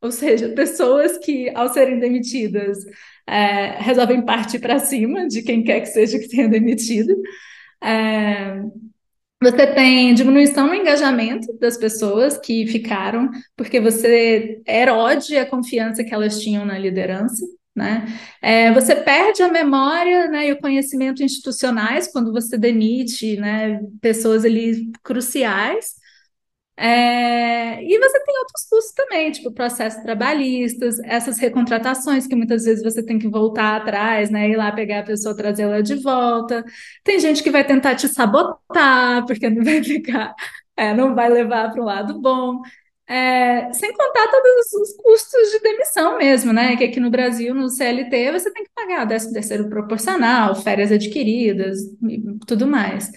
ou seja, pessoas que, ao serem demitidas, é, resolvem partir para cima de quem quer que seja que tenha demitido. É, você tem diminuição no engajamento das pessoas que ficaram, porque você erode a confiança que elas tinham na liderança. Né? É, você perde a memória né, e o conhecimento institucionais quando você demite né, pessoas ali cruciais. É, e você tem outros custos também, tipo processos trabalhistas, essas recontratações que muitas vezes você tem que voltar atrás, né? Ir lá pegar a pessoa, trazê-la de volta. Tem gente que vai tentar te sabotar, porque não vai ficar, é, não vai levar para o lado bom. É, sem contar todos os custos de demissão mesmo, né? Que aqui no Brasil, no CLT, você tem que pagar 13 terceiro proporcional, férias adquiridas tudo mais.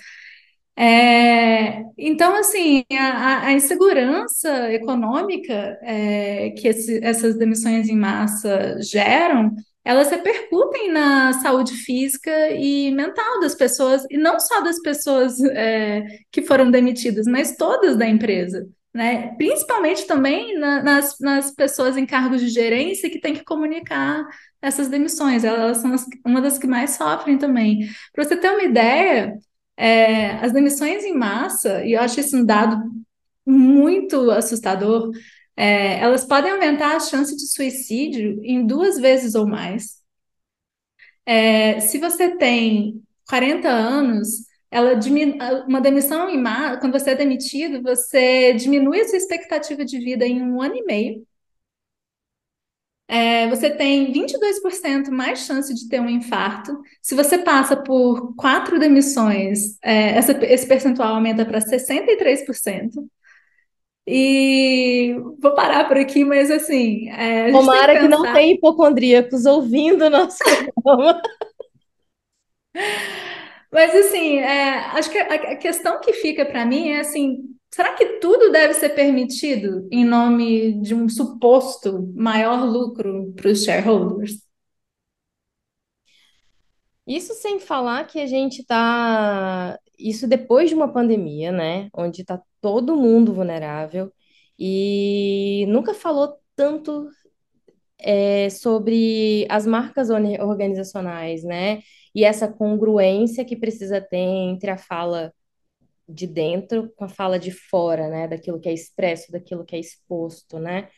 É, então, assim, a, a, insegurança econômica é, que esse, essas demissões em massa geram, elas repercutem na saúde física e mental das pessoas, e não só das pessoas é, que foram demitidas, mas todas da empresa. Né? Principalmente também na, nas, nas pessoas em cargos de gerência que têm que comunicar essas demissões, elas são as, uma das que mais sofrem também. Para você ter uma ideia, é, as demissões em massa, e eu acho isso um dado muito assustador, é, elas podem aumentar a chance de suicídio em duas vezes ou mais. É, se você tem 40 anos, ela uma demissão em massa, quando você é demitido, você diminui a sua expectativa de vida em um ano e meio. É, você tem 22% mais chance de ter um infarto. Se você passa por quatro demissões, é, essa, esse percentual aumenta para 63%. E vou parar por aqui, mas assim. É, Tomara que, que, não tenha hipocondríacos ouvindo o nosso programa. Mas assim, é, acho que a, a questão que fica para mim é assim, será que tudo deve ser permitido em nome de um suposto maior lucro para os shareholders? Isso sem falar que a gente está. Isso depois de uma pandemia, né? Onde está todo mundo vulnerável e nunca falou tanto é, sobre as marcas organizacionais, né? E essa congruência que precisa ter entre a fala de dentro com a fala de fora, né? Daquilo que é expresso, daquilo que é exposto, né?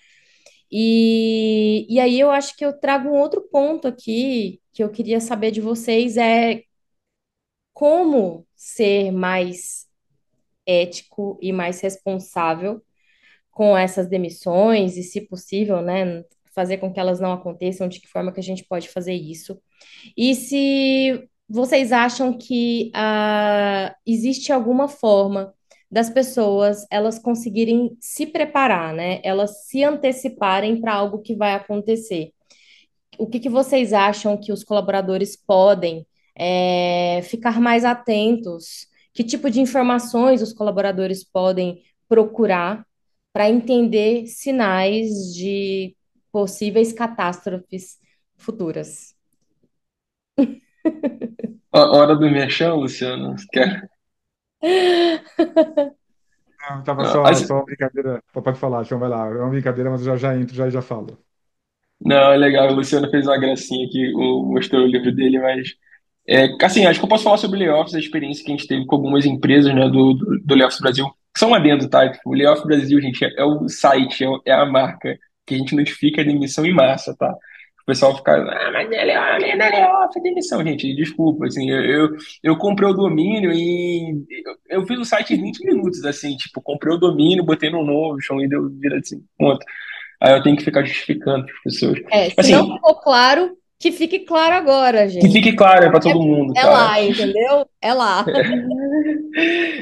E, e aí eu acho que eu trago um outro ponto aqui que eu queria saber de vocês é como ser mais ético e mais responsável com essas demissões e, se possível, né, fazer com que elas não aconteçam, de que forma que a gente pode fazer isso. E se vocês acham que uh, existe alguma forma das pessoas elas conseguirem se preparar, né? Elas se anteciparem para algo que vai acontecer. O que, que vocês acham que os colaboradores podem é, ficar mais atentos? Que tipo de informações os colaboradores podem procurar para entender sinais de possíveis catástrofes futuras. Hora do mexão, Luciano? Quer? Não, tava só, ah, só uma brincadeira. Pode falar, João, vai lá. É uma brincadeira, mas eu já, já entro, já já falo. Não, é legal. O Luciano fez uma gracinha aqui, mostrou o livro dele, mas é, assim, acho que eu posso falar sobre layoffs, a experiência que a gente teve com algumas empresas né, do, do, do Layoffs Brasil. São lá dentro, tá? Tipo, o Layoffs Brasil, gente, é, é o site, é, é a marca que a gente notifica a demissão em massa, tá? O pessoal fica, ah, mas layoff, é é demissão, gente, desculpa, assim, eu, eu, eu comprei o domínio e eu, eu, fiz o site em 20 minutos, assim, tipo, comprei o domínio, botei no Notion e deu vira assim, ponto. Aí eu tenho que ficar justificando para as pessoas. É, se assim, não ficou claro, que fique claro agora, gente. Que fique claro é para todo mundo. É, lá, entendeu? É lá.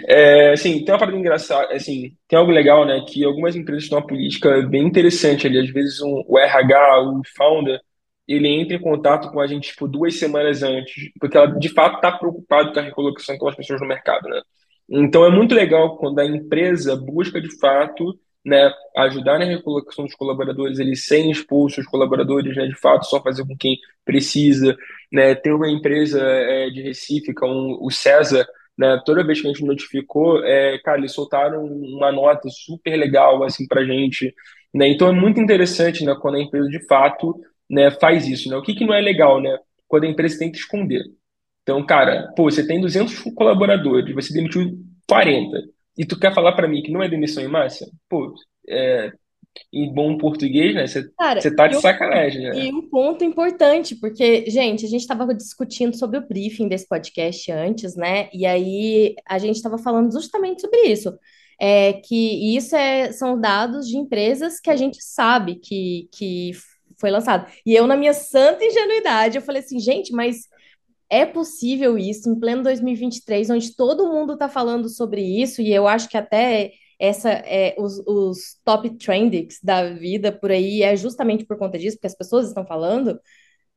É, assim, tem uma parada engraçada, assim, tem algo legal, né? Que algumas empresas têm uma política bem interessante ali. Às vezes um, o RH, o founder, ele entra em contato com a gente, tipo, duas semanas antes, porque ela de fato está preocupado com a recolocação com as pessoas no mercado, né? Então é muito legal quando a empresa busca de fato né, ajudar na recolocação dos colaboradores, eles sem expulsos os colaboradores, né, de fato, só fazer com quem precisa, né, tem uma empresa é, de Recife, que é um, o César, né, toda vez que a gente notificou, é, cara, eles soltaram uma nota super legal, assim, pra gente, né, então é muito interessante, né, quando a empresa, de fato, né, faz isso, né, o que que não é legal, né, quando a empresa tenta esconder, então, cara, pô, você tem 200 colaboradores, você demitiu 40, e tu quer falar para mim que não é demissão em massa? Pô, é, em bom português, né? Você tá de sacanagem, né? E um ponto importante, porque, gente, a gente estava discutindo sobre o briefing desse podcast antes, né? E aí a gente estava falando justamente sobre isso. É que isso é, são dados de empresas que a gente sabe que, que foi lançado. E eu, na minha santa ingenuidade, eu falei assim, gente, mas é possível isso em pleno 2023, onde todo mundo está falando sobre isso, e eu acho que até essa é, os, os top trendings da vida por aí é justamente por conta disso, porque as pessoas estão falando.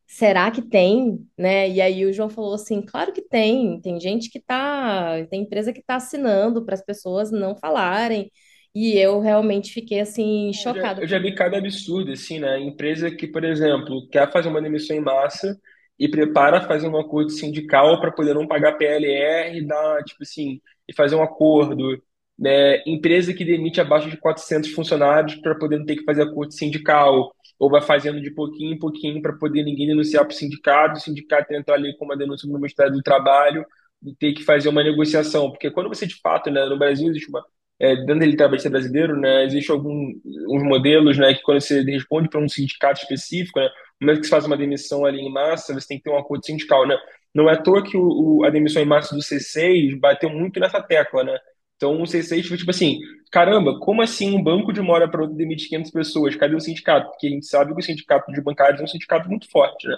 Será que tem, né? E aí o João falou assim, claro que tem, tem gente que tá, tem empresa que está assinando para as pessoas não falarem. E eu realmente fiquei assim chocada. Eu já, eu já vi cada absurdo assim, né? Empresa que, por exemplo, quer fazer uma demissão em massa, e prepara fazer um acordo sindical para poder não pagar PLR, dar, tipo assim, e fazer um acordo. Né? Empresa que demite abaixo de 400 funcionários para poder não ter que fazer acordo sindical, ou vai fazendo de pouquinho em pouquinho para poder ninguém denunciar para o sindicato, o sindicato entrar ali com uma denúncia no Ministério do Trabalho e ter que fazer uma negociação. Porque quando você, de fato, né, no Brasil existe uma. É, dentro dele trabalhista brasileiro, né, existe alguns modelos né, que quando você responde para um sindicato específico, né, é que se faz uma demissão ali em massa, você tem que ter um acordo sindical, né? Não é à toa que o, o, a demissão em massa do C6 bateu muito nessa tecla, né? Então, o C6 foi tipo assim, caramba, como assim um banco de para outra demite 500 pessoas? Cadê o sindicato? Porque a gente sabe que o sindicato de bancários é um sindicato muito forte, né?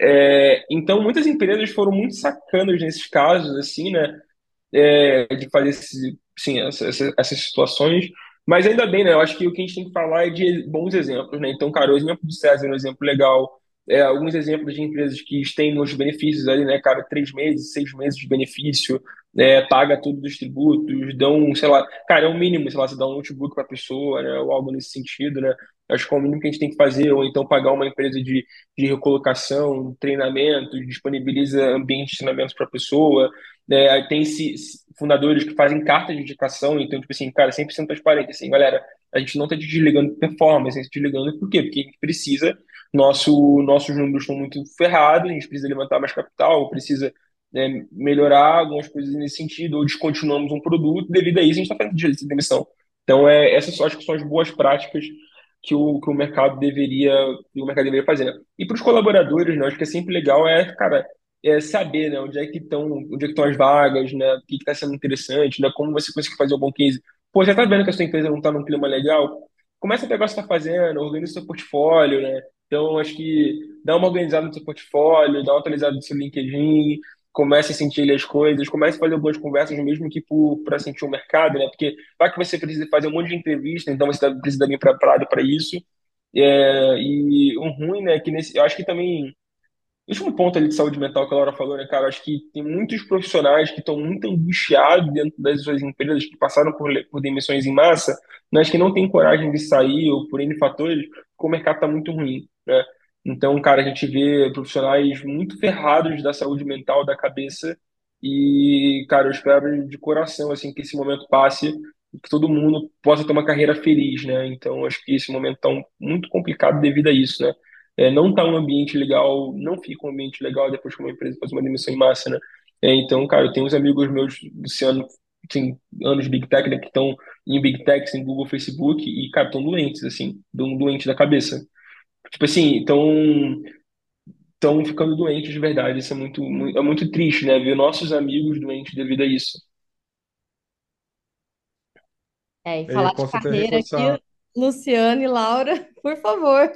É, então, muitas empresas foram muito sacanas nesses casos, assim, né? É, de fazer esse, sim, essas situações. Mas ainda bem, né? Eu acho que o que a gente tem que falar é de bons exemplos, né? Então, cara, o exemplo do César é um exemplo legal. É, alguns exemplos de empresas que têm os benefícios ali, né, cara, três meses, seis meses de benefício, é, paga tudo dos tributos, dão, sei lá, cara, é o mínimo, sei lá, você dá um notebook para a pessoa, né, ou algo nesse sentido, né? Acho que é o mínimo que a gente tem que fazer, ou então pagar uma empresa de, de recolocação, treinamento, disponibiliza ambiente de treinamento para a pessoa, né? Tem se, fundadores que fazem cartas de indicação, então, tipo assim, cara, 100% transparente, assim, galera, a gente não está desligando performance, a gente está desligando por quê? Porque a gente precisa, nosso, nossos números estão muito ferrados, a gente precisa levantar mais capital, precisa né, melhorar algumas coisas nesse sentido, ou descontinuamos um produto, devido a isso a gente está fazendo de demissão. Então, é, essas acho que são as boas práticas que o, que o mercado deveria, que o mercado deveria fazer. E para os colaboradores, né, acho que é sempre legal é, cara, é saber, né, onde é que estão, é que estão as vagas, né, o que está sendo interessante, né, como você consegue fazer um bom case. Pô, já está vendo que a sua empresa não está num clima legal? Começa a pegar o que você está fazendo, organiza o seu portfólio, né? Então, acho que dá uma organizada no seu portfólio, dá uma atualizada no seu LinkedIn, comece a sentir as coisas, comece a fazer boas conversas, mesmo que para sentir o mercado, né? Porque vai que você precisa fazer um monte de entrevista, então você precisa vir preparado para isso. É, e um ruim, né, que nesse, eu acho que também último ponto ali de saúde mental que a Laura falou, né, cara? Acho que tem muitos profissionais que estão muito angustiados dentro das suas empresas, que passaram por, por demissões em massa, mas que não têm coragem de sair ou por N fatores, porque o mercado está muito ruim, né? Então, cara, a gente vê profissionais muito ferrados da saúde mental, da cabeça, e, cara, eu espero de coração, assim, que esse momento passe e que todo mundo possa ter uma carreira feliz, né? Então, acho que esse momento está muito complicado devido a isso, né? É, não está um ambiente legal, não fica um ambiente legal depois que uma empresa faz uma demissão em massa, né? É, então, cara, eu tenho uns amigos meus, Luciano, tem anos de Big Tech, né, que estão em Big Techs, em Google, Facebook, e, cara, estão doentes, assim, doentes da cabeça. Tipo assim, estão estão ficando doentes de verdade. Isso é muito, muito, é muito triste, né? Ver nossos amigos doentes devido a isso. É, e É, falar de posso até carreira reforçar. aqui, Luciane e Laura, por favor.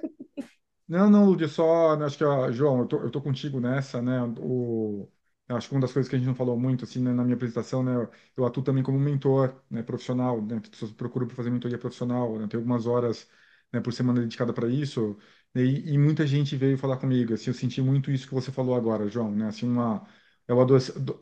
Não, não, Lúdia, só, né, acho que, João, eu tô, eu tô contigo nessa, né, o, acho que uma das coisas que a gente não falou muito, assim, né, na minha apresentação, né, eu atuo também como mentor, né, profissional, né, procuro fazer mentoria profissional, né, tenho algumas horas, né, por semana dedicada para isso, né, e, e muita gente veio falar comigo, assim, eu senti muito isso que você falou agora, João, né, assim, uma, é o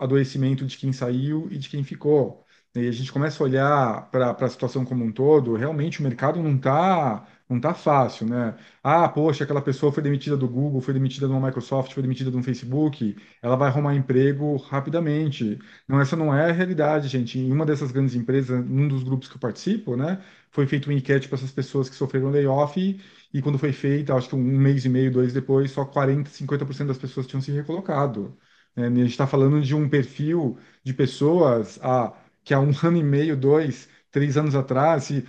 adoecimento de quem saiu e de quem ficou, e a gente começa a olhar para a situação como um todo, realmente o mercado não está não tá fácil, né? Ah, poxa, aquela pessoa foi demitida do Google, foi demitida de uma Microsoft, foi demitida de um Facebook, ela vai arrumar emprego rapidamente. Não, essa não é a realidade, gente. Em uma dessas grandes empresas, num dos grupos que eu participo, né, foi feito uma enquete para essas pessoas que sofreram layoff e, e quando foi feita, acho que um mês e meio, dois depois, só 40, 50% das pessoas tinham se recolocado. né? A gente está falando de um perfil de pessoas a, que há um ano e meio, dois, três anos atrás, se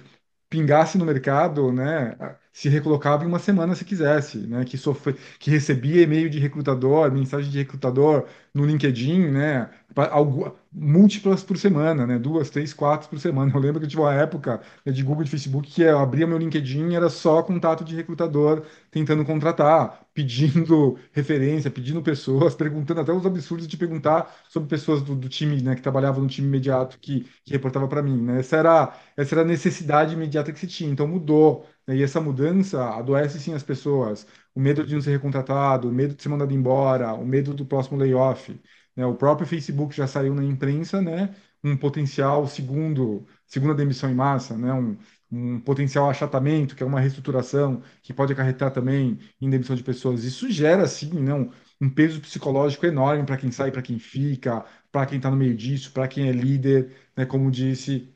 pingasse no mercado, né, se recolocava em uma semana se quisesse, né, que sofre, que recebia e-mail de recrutador, mensagem de recrutador no LinkedIn, né, algu- múltiplas por semana, né, duas, três, quatro por semana. Eu lembro que eu tive uma época de Google e Facebook que eu abria meu LinkedIn era só contato de recrutador tentando contratar, pedindo referência, pedindo pessoas, perguntando até os absurdos de perguntar sobre pessoas do, do time, né, que trabalhavam no time imediato que, que reportava para mim, né? Essa era essa era a necessidade imediata que se tinha. Então mudou, né? E essa mudança adoece sim as pessoas. O medo de não ser recontratado, o medo de ser mandado embora, o medo do próximo layoff. Né? O próprio Facebook já saiu na imprensa, né? Um potencial segundo, segunda demissão em massa, né? Um, um potencial achatamento, que é uma reestruturação, que pode acarretar também em demissão de pessoas. Isso gera, sim, né? um, um peso psicológico enorme para quem sai, para quem fica, para quem está no meio disso, para quem é líder, né? Como disse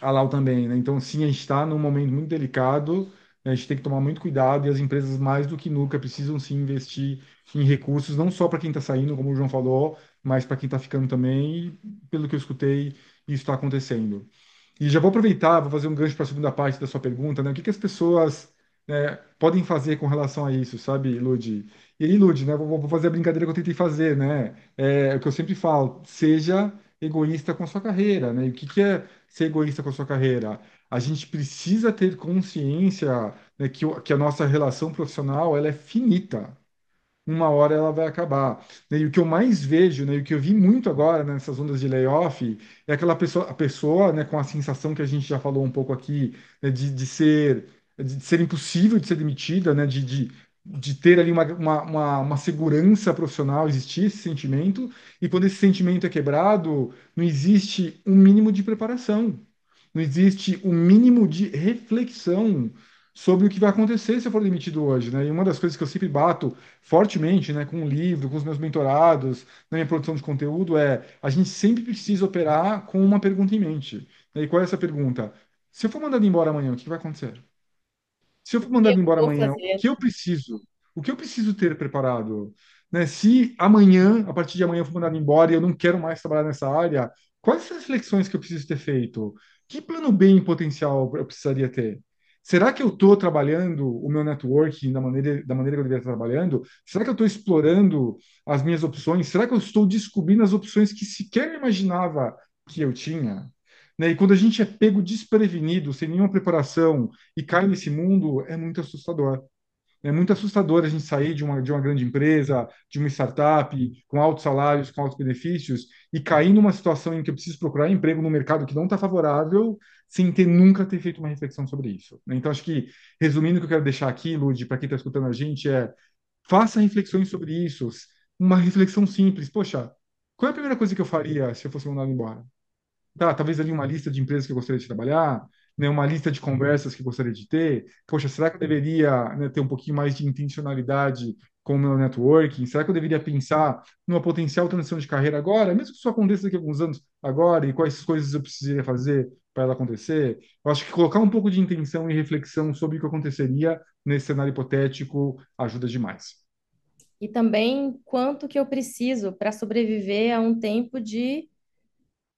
a Lau também, né? Então, sim, a gente está num momento muito delicado, né? A gente tem que tomar muito cuidado e as empresas, mais do que nunca, precisam sim investir em recursos, não só para quem está saindo, como o João falou, mas para quem está ficando também. Pelo que eu escutei, isso está acontecendo. E já vou aproveitar, vou fazer um gancho para a segunda parte da sua pergunta, né? O que que as pessoas, né, podem fazer com relação a isso, sabe, Lud? E aí, Lud, né? Vou, vou fazer a brincadeira que eu tentei fazer, né? É, o que eu sempre falo, seja egoísta com a sua carreira, né? E o que que é ser egoísta com a sua carreira? A gente precisa ter consciência, né, que, que a nossa relação profissional ela é finita uma hora ela vai acabar. E o que eu mais vejo, né, e o que eu vi muito agora né, nessas ondas de layoff, é aquela pessoa, a pessoa, né, com a sensação que a gente já falou um pouco aqui, né, de, de ser, de ser impossível de ser demitida, né, de, de, de ter ali uma, uma, uma, uma segurança profissional, existir esse sentimento, e quando esse sentimento é quebrado, não existe um mínimo de preparação, não existe um mínimo de reflexão sobre o que vai acontecer se eu for demitido hoje, né? E uma das coisas que eu sempre bato fortemente, né, com o livro, com os meus mentorados, na minha produção de conteúdo, é a gente sempre precisa operar com uma pergunta em mente. E qual é essa pergunta? Se eu for mandado embora amanhã, o que vai acontecer? Se eu for O mandado eu embora amanhã, o fazer? que eu preciso? O que eu preciso ter preparado? Né? Se amanhã, a partir de amanhã, eu for mandado embora e eu não quero mais trabalhar nessa área, quais são as reflexões que eu preciso ter feito? Que plano B em potencial eu precisaria ter? Será que eu estou trabalhando o meu networking da maneira, da maneira que eu deveria estar trabalhando? Será que eu estou explorando as minhas opções? Será que eu estou descobrindo as opções que sequer imaginava que eu tinha? Né? E quando a gente é pego desprevenido, sem nenhuma preparação, e cai nesse mundo, é muito assustador. É muito assustador a gente sair de uma, de uma grande empresa, de uma startup, com altos salários, com altos benefícios, e cair numa situação em que eu preciso procurar emprego no mercado que não está favorável, sem ter nunca ter feito uma reflexão sobre isso. né? Então, acho que, resumindo o que eu quero deixar aqui, Lud, para quem está escutando a gente, é faça reflexões sobre isso. Uma reflexão simples. Poxa, qual é a primeira coisa que eu faria se eu fosse mandado embora? Tá, talvez ali uma lista de empresas que eu gostaria de trabalhar, né, uma lista de conversas que gostaria de ter. Poxa, será que eu deveria, né, ter um pouquinho mais de intencionalidade com o meu networking? Será que eu deveria pensar numa potencial transição de carreira agora, mesmo que isso aconteça daqui a alguns anos agora, e quais coisas eu precisaria fazer para ela acontecer? Eu acho que colocar um pouco de intenção e reflexão sobre o que aconteceria nesse cenário hipotético ajuda demais. E também quanto que eu preciso para sobreviver a um tempo de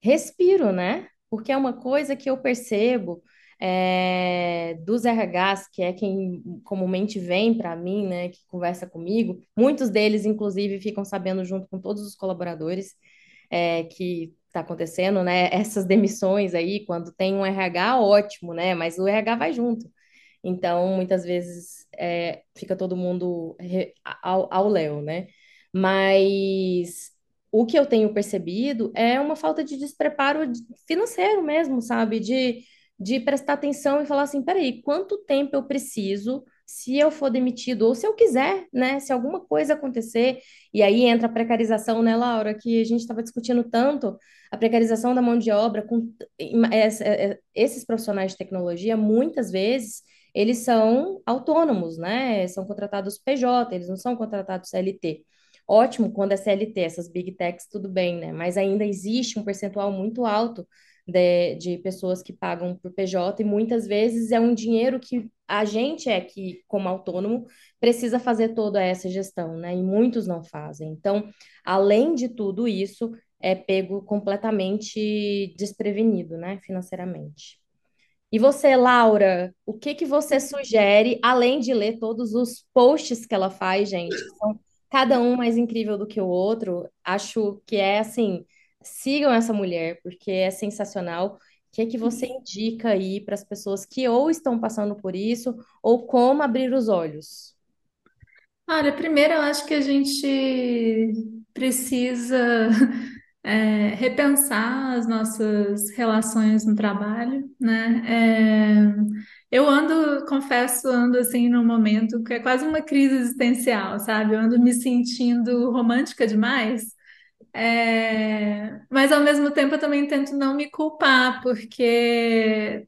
respiro, né? Porque é uma coisa que eu percebo é, dos RHs, que é quem comumente vem para mim, né, que conversa comigo. Muitos deles, inclusive, ficam sabendo junto com todos os colaboradores é, que está acontecendo, né? Essas demissões aí, quando tem um RH, ótimo, né? Mas o RH vai junto. Então, muitas vezes é, fica todo mundo ao léu, né? Mas o que eu tenho percebido é uma falta de despreparo de- financeiro mesmo, sabe? De, de prestar atenção e falar assim, peraí, quanto tempo eu preciso se eu for demitido ou se eu quiser, né? Se alguma coisa acontecer, e aí entra a precarização, né, Laura, que a gente estava discutindo tanto, a precarização da mão de obra com esses profissionais de tecnologia, muitas vezes eles são autônomos, né? São contratados PJ, eles não são contratados CLT. Ótimo quando é CLT, essas big techs, tudo bem, né? Mas ainda existe um percentual muito alto de, de pessoas que pagam por PJ e muitas vezes é um dinheiro que a gente é que, como autônomo, precisa fazer toda essa gestão, né? E muitos não fazem. Então, além de tudo isso, é pego completamente desprevenido, né? Financeiramente. E você, Laura, o que que você sugere, além de ler todos os posts que ela faz, gente, são cada um mais incrível do que o outro? Acho que é assim, sigam essa mulher, porque é sensacional. O que que você indica aí para as pessoas que ou estão passando por isso, ou como abrir os olhos? Olha, primeiro eu acho que a gente precisa é, repensar as nossas relações no trabalho, né? É, eu ando, confesso, ando assim num momento que é quase uma crise existencial, sabe? Eu ando me sentindo romântica demais. É, mas ao mesmo tempo eu também tento não me culpar, porque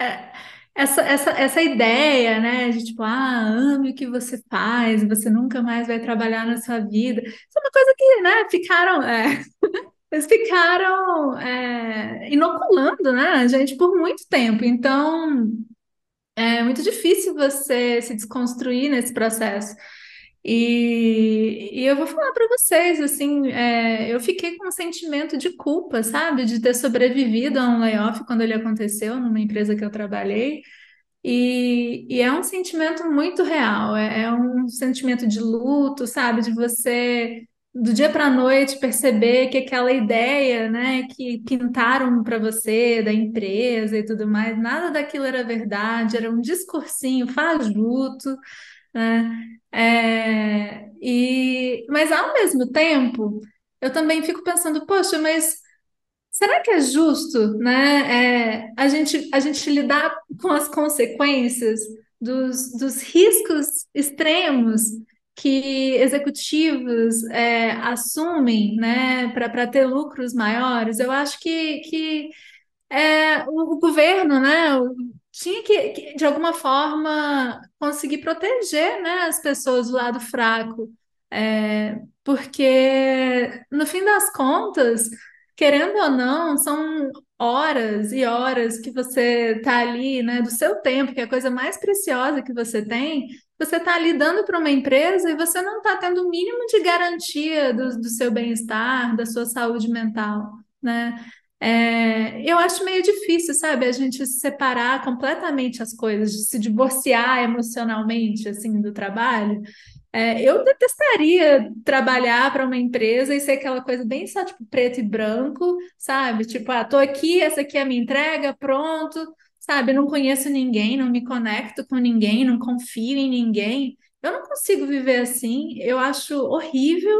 é, essa, essa, essa ideia, né, de tipo, ah, ame o que você faz, você nunca mais vai trabalhar na sua vida. Isso é uma coisa que, né, ficaram, é, eles ficaram é, inoculando, né, a gente por muito tempo. Então, é muito difícil você se desconstruir nesse processo. E, e eu vou falar para vocês, assim, é, eu fiquei com um sentimento de culpa, sabe, de ter sobrevivido a um layoff quando ele aconteceu numa empresa que eu trabalhei. E, e é um sentimento muito real, é, é um sentimento de luto, sabe? De você do dia para a noite perceber que aquela ideia, né, que pintaram para você da empresa e tudo mais, nada daquilo era verdade, era um discursinho fajuto, né? É, e, mas ao mesmo tempo, eu também fico pensando, poxa, mas será que é justo, né, é, a gente, a gente lidar com as consequências dos, dos riscos extremos que executivos é, assumem, né, para ter lucros maiores? Eu acho que, que é, o, governo, né, tinha que, que, de alguma forma, conseguir proteger, né, as pessoas do lado fraco. É, porque, no fim das contas, querendo ou não, são horas e horas que você está ali, né, do seu tempo, que é a coisa mais preciosa que você tem, você está ali dando para uma empresa e você não está tendo o mínimo de garantia do, do seu bem-estar, da sua saúde mental, né? É, eu acho meio difícil, sabe, a gente separar completamente as coisas, de se divorciar emocionalmente, assim, do trabalho. É, eu detestaria trabalhar para uma empresa e ser aquela coisa bem só, tipo, preto e branco, sabe? Tipo, ah, tô aqui, essa aqui é a minha entrega, pronto, sabe? Não conheço ninguém, não me conecto com ninguém, não confio em ninguém. Eu não consigo viver assim, eu acho horrível.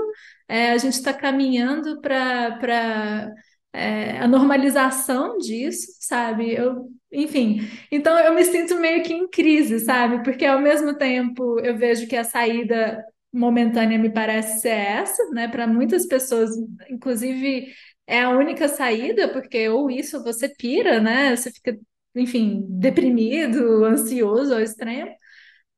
É, a gente está caminhando para é, a normalização disso, sabe? Eu, enfim, então eu me sinto meio que em crise, sabe? Porque ao mesmo tempo eu vejo que a saída momentânea me parece ser essa, né? Para muitas pessoas, inclusive, é a única saída, porque ou isso você pira, né? Você fica, enfim, deprimido, ansioso ao extremo.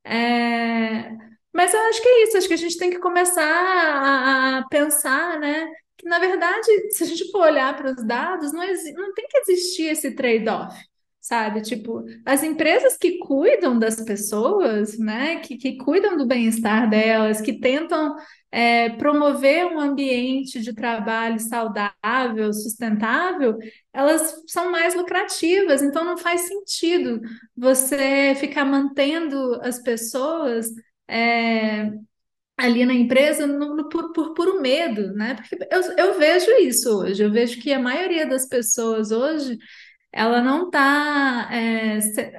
É, Mas eu acho que é isso, acho que a gente tem que começar a, a pensar, né? Que na verdade, se a gente for olhar para os dados, não, não tem que existir esse trade-off, sabe? Tipo, as empresas que cuidam das pessoas, né? Que, que cuidam do bem-estar delas, que tentam é, promover um ambiente de trabalho saudável, sustentável, elas são mais lucrativas, então não faz sentido você ficar mantendo as pessoas é, ali na empresa no- no- por, por puro medo, né? Porque eu, eu vejo isso hoje, eu vejo que a maioria das pessoas hoje, ela não está,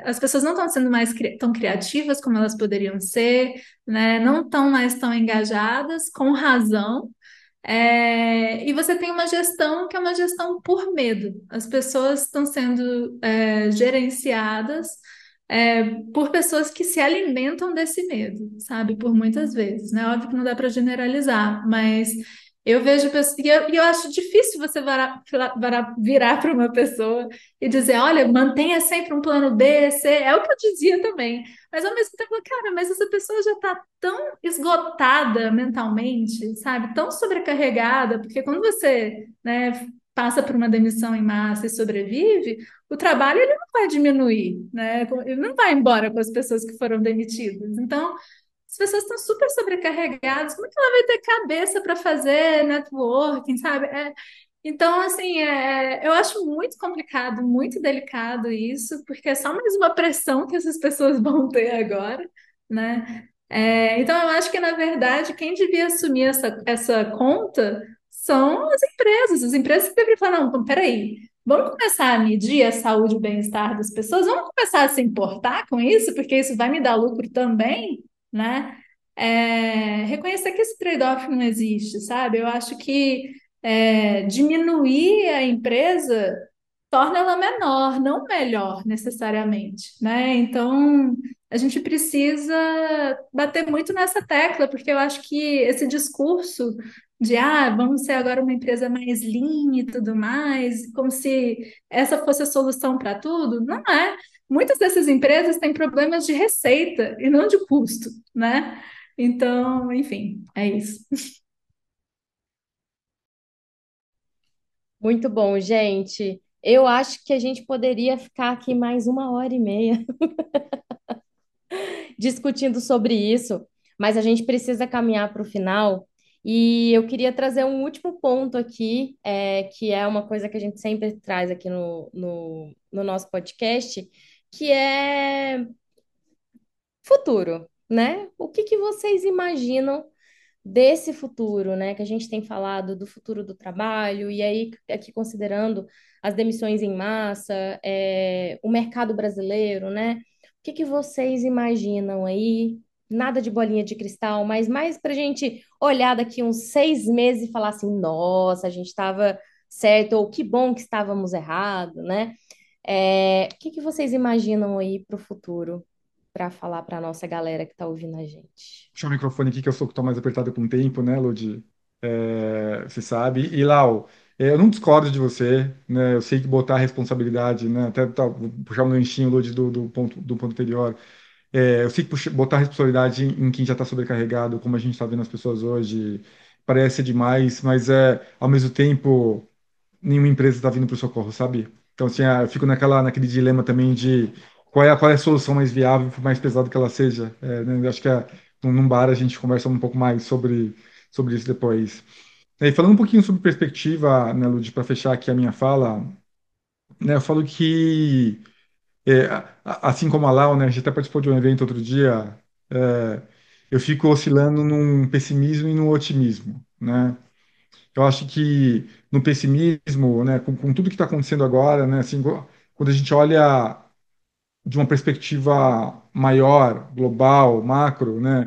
as pessoas não estão sendo mais cri- tão criativas como elas poderiam ser, né? Não estão mais tão engajadas, com razão. É, e você tem uma gestão que é uma gestão por medo. As pessoas estão sendo é, gerenciadas é, por pessoas que se alimentam desse medo, sabe? Por muitas vezes, né? Óbvio que não dá para generalizar, mas eu vejo pessoas, e eu, eu acho difícil você varar- virar para uma pessoa e dizer, olha, mantenha sempre um plano B, C, é o que eu dizia também. Mas ao mesmo tempo, cara, mas essa pessoa já está tão esgotada mentalmente, sabe? Tão sobrecarregada, porque quando você, né, passa por uma demissão em massa e sobrevive, o trabalho ele não vai diminuir, né? Ele não vai embora com as pessoas que foram demitidas. Então, as pessoas estão super sobrecarregadas, como é que ela vai ter cabeça para fazer networking, sabe? É, então, assim, é, eu acho muito complicado, muito delicado isso, porque é só mais uma pressão que essas pessoas vão ter agora, né? É, então, eu acho que, na verdade, quem devia assumir essa, essa conta são as empresas. As empresas que deveriam falar, não, então, peraí, vamos começar a medir a saúde e o bem-estar das pessoas, vamos começar a se importar com isso, porque isso vai me dar lucro também, né? É, reconhecer que esse trade-off não existe, sabe? Eu acho que é, diminuir a empresa torna ela menor, não melhor necessariamente, né? Então, a gente precisa bater muito nessa tecla, porque eu acho que esse discurso de ah, vamos ser agora uma empresa mais lean e tudo mais, como se essa fosse a solução para tudo, não é. Muitas dessas empresas têm problemas de receita e não de custo, né? Então, enfim, é isso. Muito bom, gente. Eu acho que a gente poderia ficar aqui mais uma hora e meia discutindo sobre isso, mas a gente precisa caminhar para o final. E eu queria trazer um último ponto aqui, é, que é uma coisa que a gente sempre traz aqui no, no, no nosso podcast, que é futuro, né? O que que vocês imaginam desse futuro, né, que a gente tem falado do futuro do trabalho, e aí aqui considerando as demissões em massa, é, o mercado brasileiro, né? O que que vocês imaginam aí? Nada de bolinha de cristal, mas mais para a gente olhar daqui uns seis meses e falar assim, nossa, a gente estava certo, ou que bom que estávamos errado, né? É, o que que vocês imaginam aí para o futuro? para falar para a nossa galera que está ouvindo a gente. Puxar o microfone aqui que eu sou que estou mais apertado com o tempo, né, Ludi? É, você sabe. E Lau, é, eu não discordo de você, né? Eu sei que botar a responsabilidade, né? Até tá, vou puxar um lanchinho, Ludi, do, do ponto do ponto anterior. É, eu sei que puxa, botar responsabilidade em, em quem já está sobrecarregado, como a gente está vendo as pessoas hoje, parece demais, mas é ao mesmo tempo nenhuma empresa está vindo para o socorro, sabe? Então assim, é, eu fico naquela naquele dilema também de qual é, a- qual é a solução mais viável, por mais pesado que ela seja. É, né, acho que é, num bar a gente conversa um pouco mais sobre, sobre isso depois. E falando um pouquinho sobre perspectiva, né, Lud, para fechar aqui a minha fala, né, eu falo que, é, assim como a Lau, né, a gente até participou de um evento outro dia, é, eu fico oscilando num pessimismo e num otimismo, né? Eu acho que no pessimismo, né, com, com tudo que está acontecendo agora, né, assim, quando a gente olha de uma perspectiva maior, global, macro, né?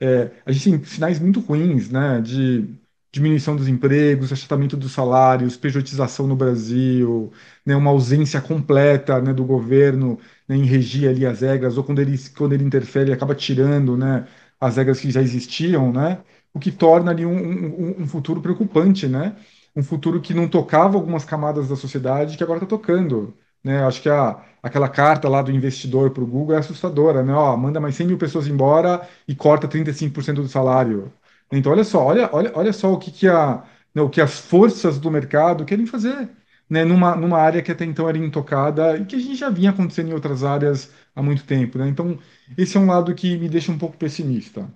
É, a gente tem sinais muito ruins, né? De diminuição dos empregos, achatamento dos salários, pejotização no Brasil, né? Uma ausência completa, né, do governo, né, em regir ali as regras, ou quando ele, quando ele interfere, ele acaba tirando, né, as regras que já existiam, né? O que torna ali um, um, um futuro preocupante, né? Um futuro que não tocava algumas camadas da sociedade que agora está tocando né? Acho que a, aquela carta lá do investidor para o Google é assustadora, né? Ó, manda mais 100 mil pessoas embora e corta 35% do salário. Então, olha só, olha, olha, olha só o que, que, a, né, o que as forças do mercado querem fazer, né? Numa, numa área que até então era intocada e que a gente já vinha acontecendo em outras áreas há muito tempo, né? Então, esse é um lado que me deixa um pouco pessimista.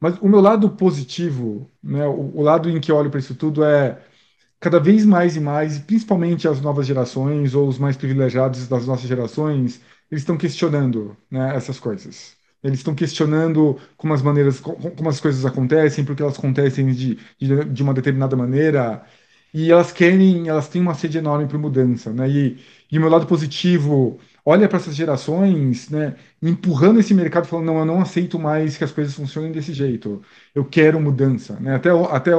Mas o meu lado positivo, né, o, o lado em que eu olho para isso tudo é cada vez mais e mais, principalmente as novas gerações ou os mais privilegiados das nossas gerações, eles estão questionando, né, essas coisas. Eles estão questionando como as maneiras, co- como as coisas acontecem, porque elas acontecem de, de, de uma determinada maneira, e elas querem, elas têm uma sede enorme por mudança, né? E, e o meu lado positivo, olha para essas gerações, né, empurrando esse mercado, falando, não, eu não aceito mais que as coisas funcionem desse jeito eu quero mudança, né? Até, até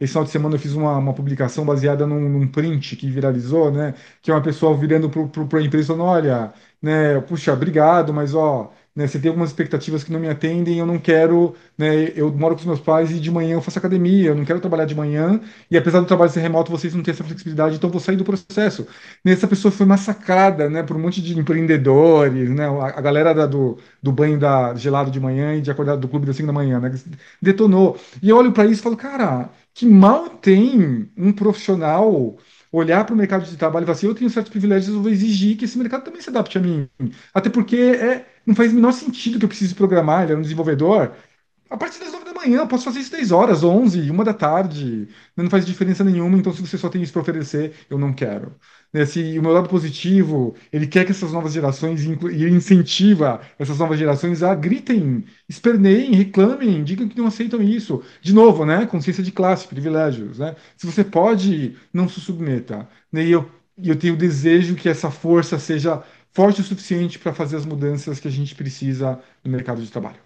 esse final de semana eu fiz uma, uma publicação baseada num, num print que viralizou, né? Que é uma pessoa virando para a empresa falando, olha, né? Puxa, obrigado, mas ó, né? Você tem algumas expectativas que não me atendem, eu não quero, né? Eu moro com os meus pais e de manhã eu faço academia, eu não quero trabalhar de manhã e apesar do trabalho ser remoto, vocês não têm essa flexibilidade, então eu vou sair do processo. Nessa pessoa foi massacrada, né? Por um monte de empreendedores, né? A, a galera da- do, do banho da gelado de manhã e de acordar do clube das 5 da manhã, né? detonou. E eu olho para isso e falo, cara, que mal tem um profissional olhar para o mercado de trabalho e falar assim, eu tenho certos privilégios, eu vou exigir que esse mercado também se adapte a mim. Até porque é, não faz o menor sentido que eu precise programar, ele é um desenvolvedor, a partir das nove da manhã, eu posso fazer isso 10 horas, 11, uma da tarde. Não faz diferença nenhuma, então se você só tem isso para oferecer, eu não quero. Se o meu lado positivo, ele quer que essas novas gerações, e ele incentiva essas novas gerações a gritem, esperneiem, reclamem, digam que não aceitam isso. De novo, né? Consciência de classe, privilégios, né? Se você pode, não se submeta. Né, E eu, eu tenho o desejo que essa força seja forte o suficiente para fazer as mudanças que a gente precisa no mercado de trabalho.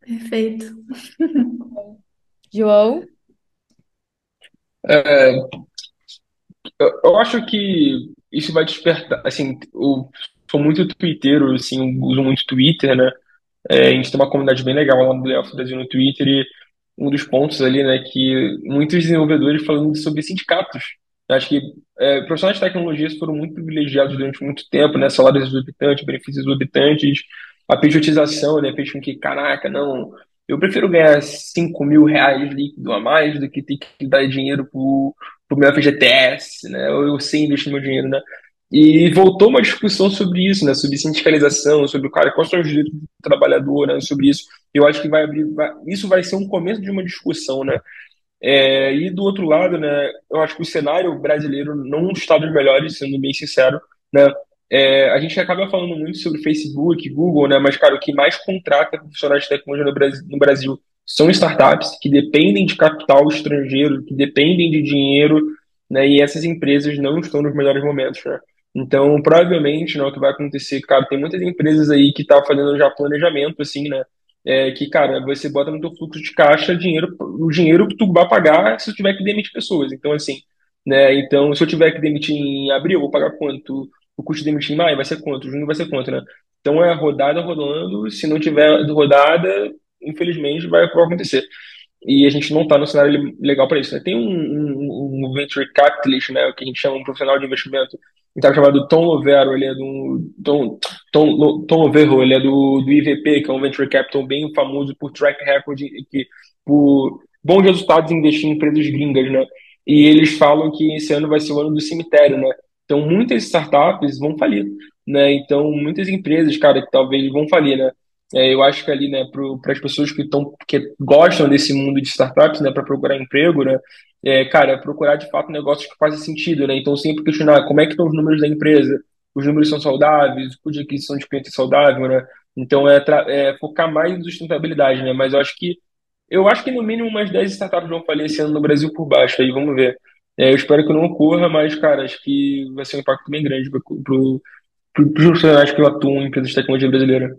Perfeito. João? É, eu, acho que isso vai despertar, assim, eu sou muito twitteiro, assim, uso muito Twitter, né? É, a gente tem uma comunidade bem legal lá no Layoff Brasil no Twitter e um dos pontos ali, né, que muitos desenvolvedores falando sobre sindicatos. Eu acho que é, profissionais de tecnologias foram muito privilegiados durante muito tempo, né, salários exorbitantes, benefícios exorbitantes, a pejotização, né, fez com que, caraca, não, eu prefiro ganhar cinco mil reais líquido a mais do que ter que dar dinheiro pro, pro meu FGTS, né, ou eu investir meu dinheiro, né, e voltou uma discussão sobre isso, né? Sobre sindicalização, sobre o cara, quais são os direitos do trabalhador, né? Sobre isso. Eu acho que vai abrir, vai- isso vai ser um começo de uma discussão, né? É, e do outro lado, né? Eu acho que o cenário brasileiro não está dos melhores, sendo bem sincero, né? é, a gente acaba falando muito sobre Facebook, Google, né? Mas, cara, o que mais contrata profissionais de tecnologia no Brasil, no Brasil são startups que dependem de capital estrangeiro, que dependem de dinheiro, né? E essas empresas não estão nos melhores momentos, né? Então, provavelmente, né, o que vai acontecer, cara, tem muitas empresas aí que estão tá fazendo já planejamento, assim, né? É, que, cara, você bota no teu fluxo de caixa dinheiro, o dinheiro que tu vai pagar se tu tiver que demitir pessoas. Então, assim, né? Então, se eu tiver que demitir em abril, eu vou pagar quanto? O custo de demitir em maio vai ser quanto? Junho vai ser quanto, né? Então, é rodada rolando. Se não tiver rodada, infelizmente, vai acontecer e a gente não está no cenário legal para isso. Né? Tem um, um, um, venture capitalist, né, que a gente chama um profissional de investimento, cara chamado Tom Lovero, ele é do Tom, Tom, Tom Lovero, ele é do, do IVP, que é um venture capital bem famoso por track record, que, por bons resultados em investir em empresas gringas, né? E eles falam que esse ano vai ser o ano do cemitério, né? Então muitas startups vão falir, né? Então muitas empresas, cara, que talvez vão falir, né? É, eu acho que ali, né, para as pessoas que estão que gostam desse mundo de startups, né, para procurar emprego, né, é, cara, procurar de fato negócios que fazem sentido, né? Então sempre questionar como é que estão os números da empresa, os números são saudáveis, o custo de aquisição de clientes é saudável, né? Então é, é, focar mais em sustentabilidade, né? Mas eu acho que eu acho que no mínimo umas 10 startups vão falir esse ano no Brasil por baixo, aí vamos ver. É, eu espero que não ocorra, mas, cara, acho que vai ser um impacto bem grande para os profissionais que atuam em empresas de tecnologia brasileira.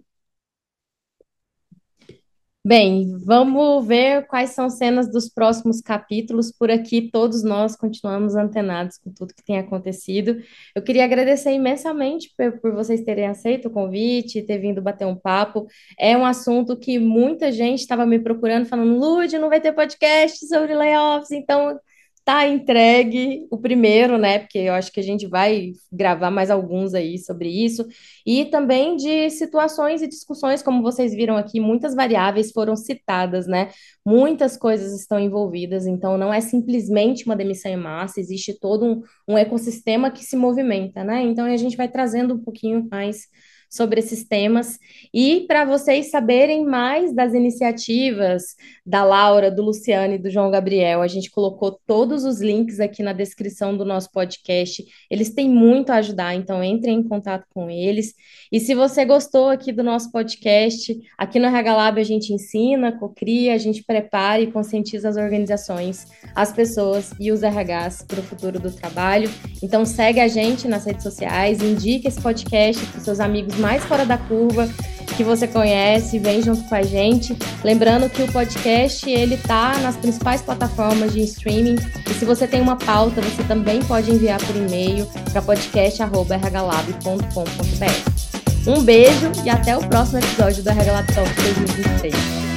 Bem, vamos ver quais são cenas dos próximos capítulos. Por aqui, todos nós continuamos antenados com tudo que tem acontecido. Eu queria agradecer imensamente por, por vocês terem aceito o convite, ter vindo bater um papo. É um assunto que muita gente estava me procurando, falando: Lude, não vai ter podcast sobre layoffs, então Tá entregue o primeiro, né? Porque eu acho que a gente vai gravar mais alguns aí sobre isso. E também de situações e discussões, como vocês viram aqui, muitas variáveis foram citadas, né? Muitas coisas estão envolvidas, então não é simplesmente uma demissão em massa, existe todo um, um ecossistema que se movimenta, né? Então a gente vai trazendo um pouquinho mais sobre esses temas. E para vocês saberem mais das iniciativas da Laura, do Luciano e do João Gabriel, a gente colocou todos os links aqui na descrição do nosso podcast. Eles têm muito a ajudar, então entre em contato com eles. E se você gostou aqui do nosso podcast, aqui no RH Lab a gente ensina, cocria, a gente prepara e conscientiza as organizações, as pessoas e os RHs para o futuro do trabalho. Então segue a gente nas redes sociais, indique esse podcast para seus amigos mais fora da curva que você conhece, vem junto com a gente. Lembrando que o podcast ele tá nas principais plataformas de streaming e se você tem uma pauta, você também pode enviar por e-mail para podcast@rhlab.com.br. Um beijo e até o próximo episódio do RH Talk 2023.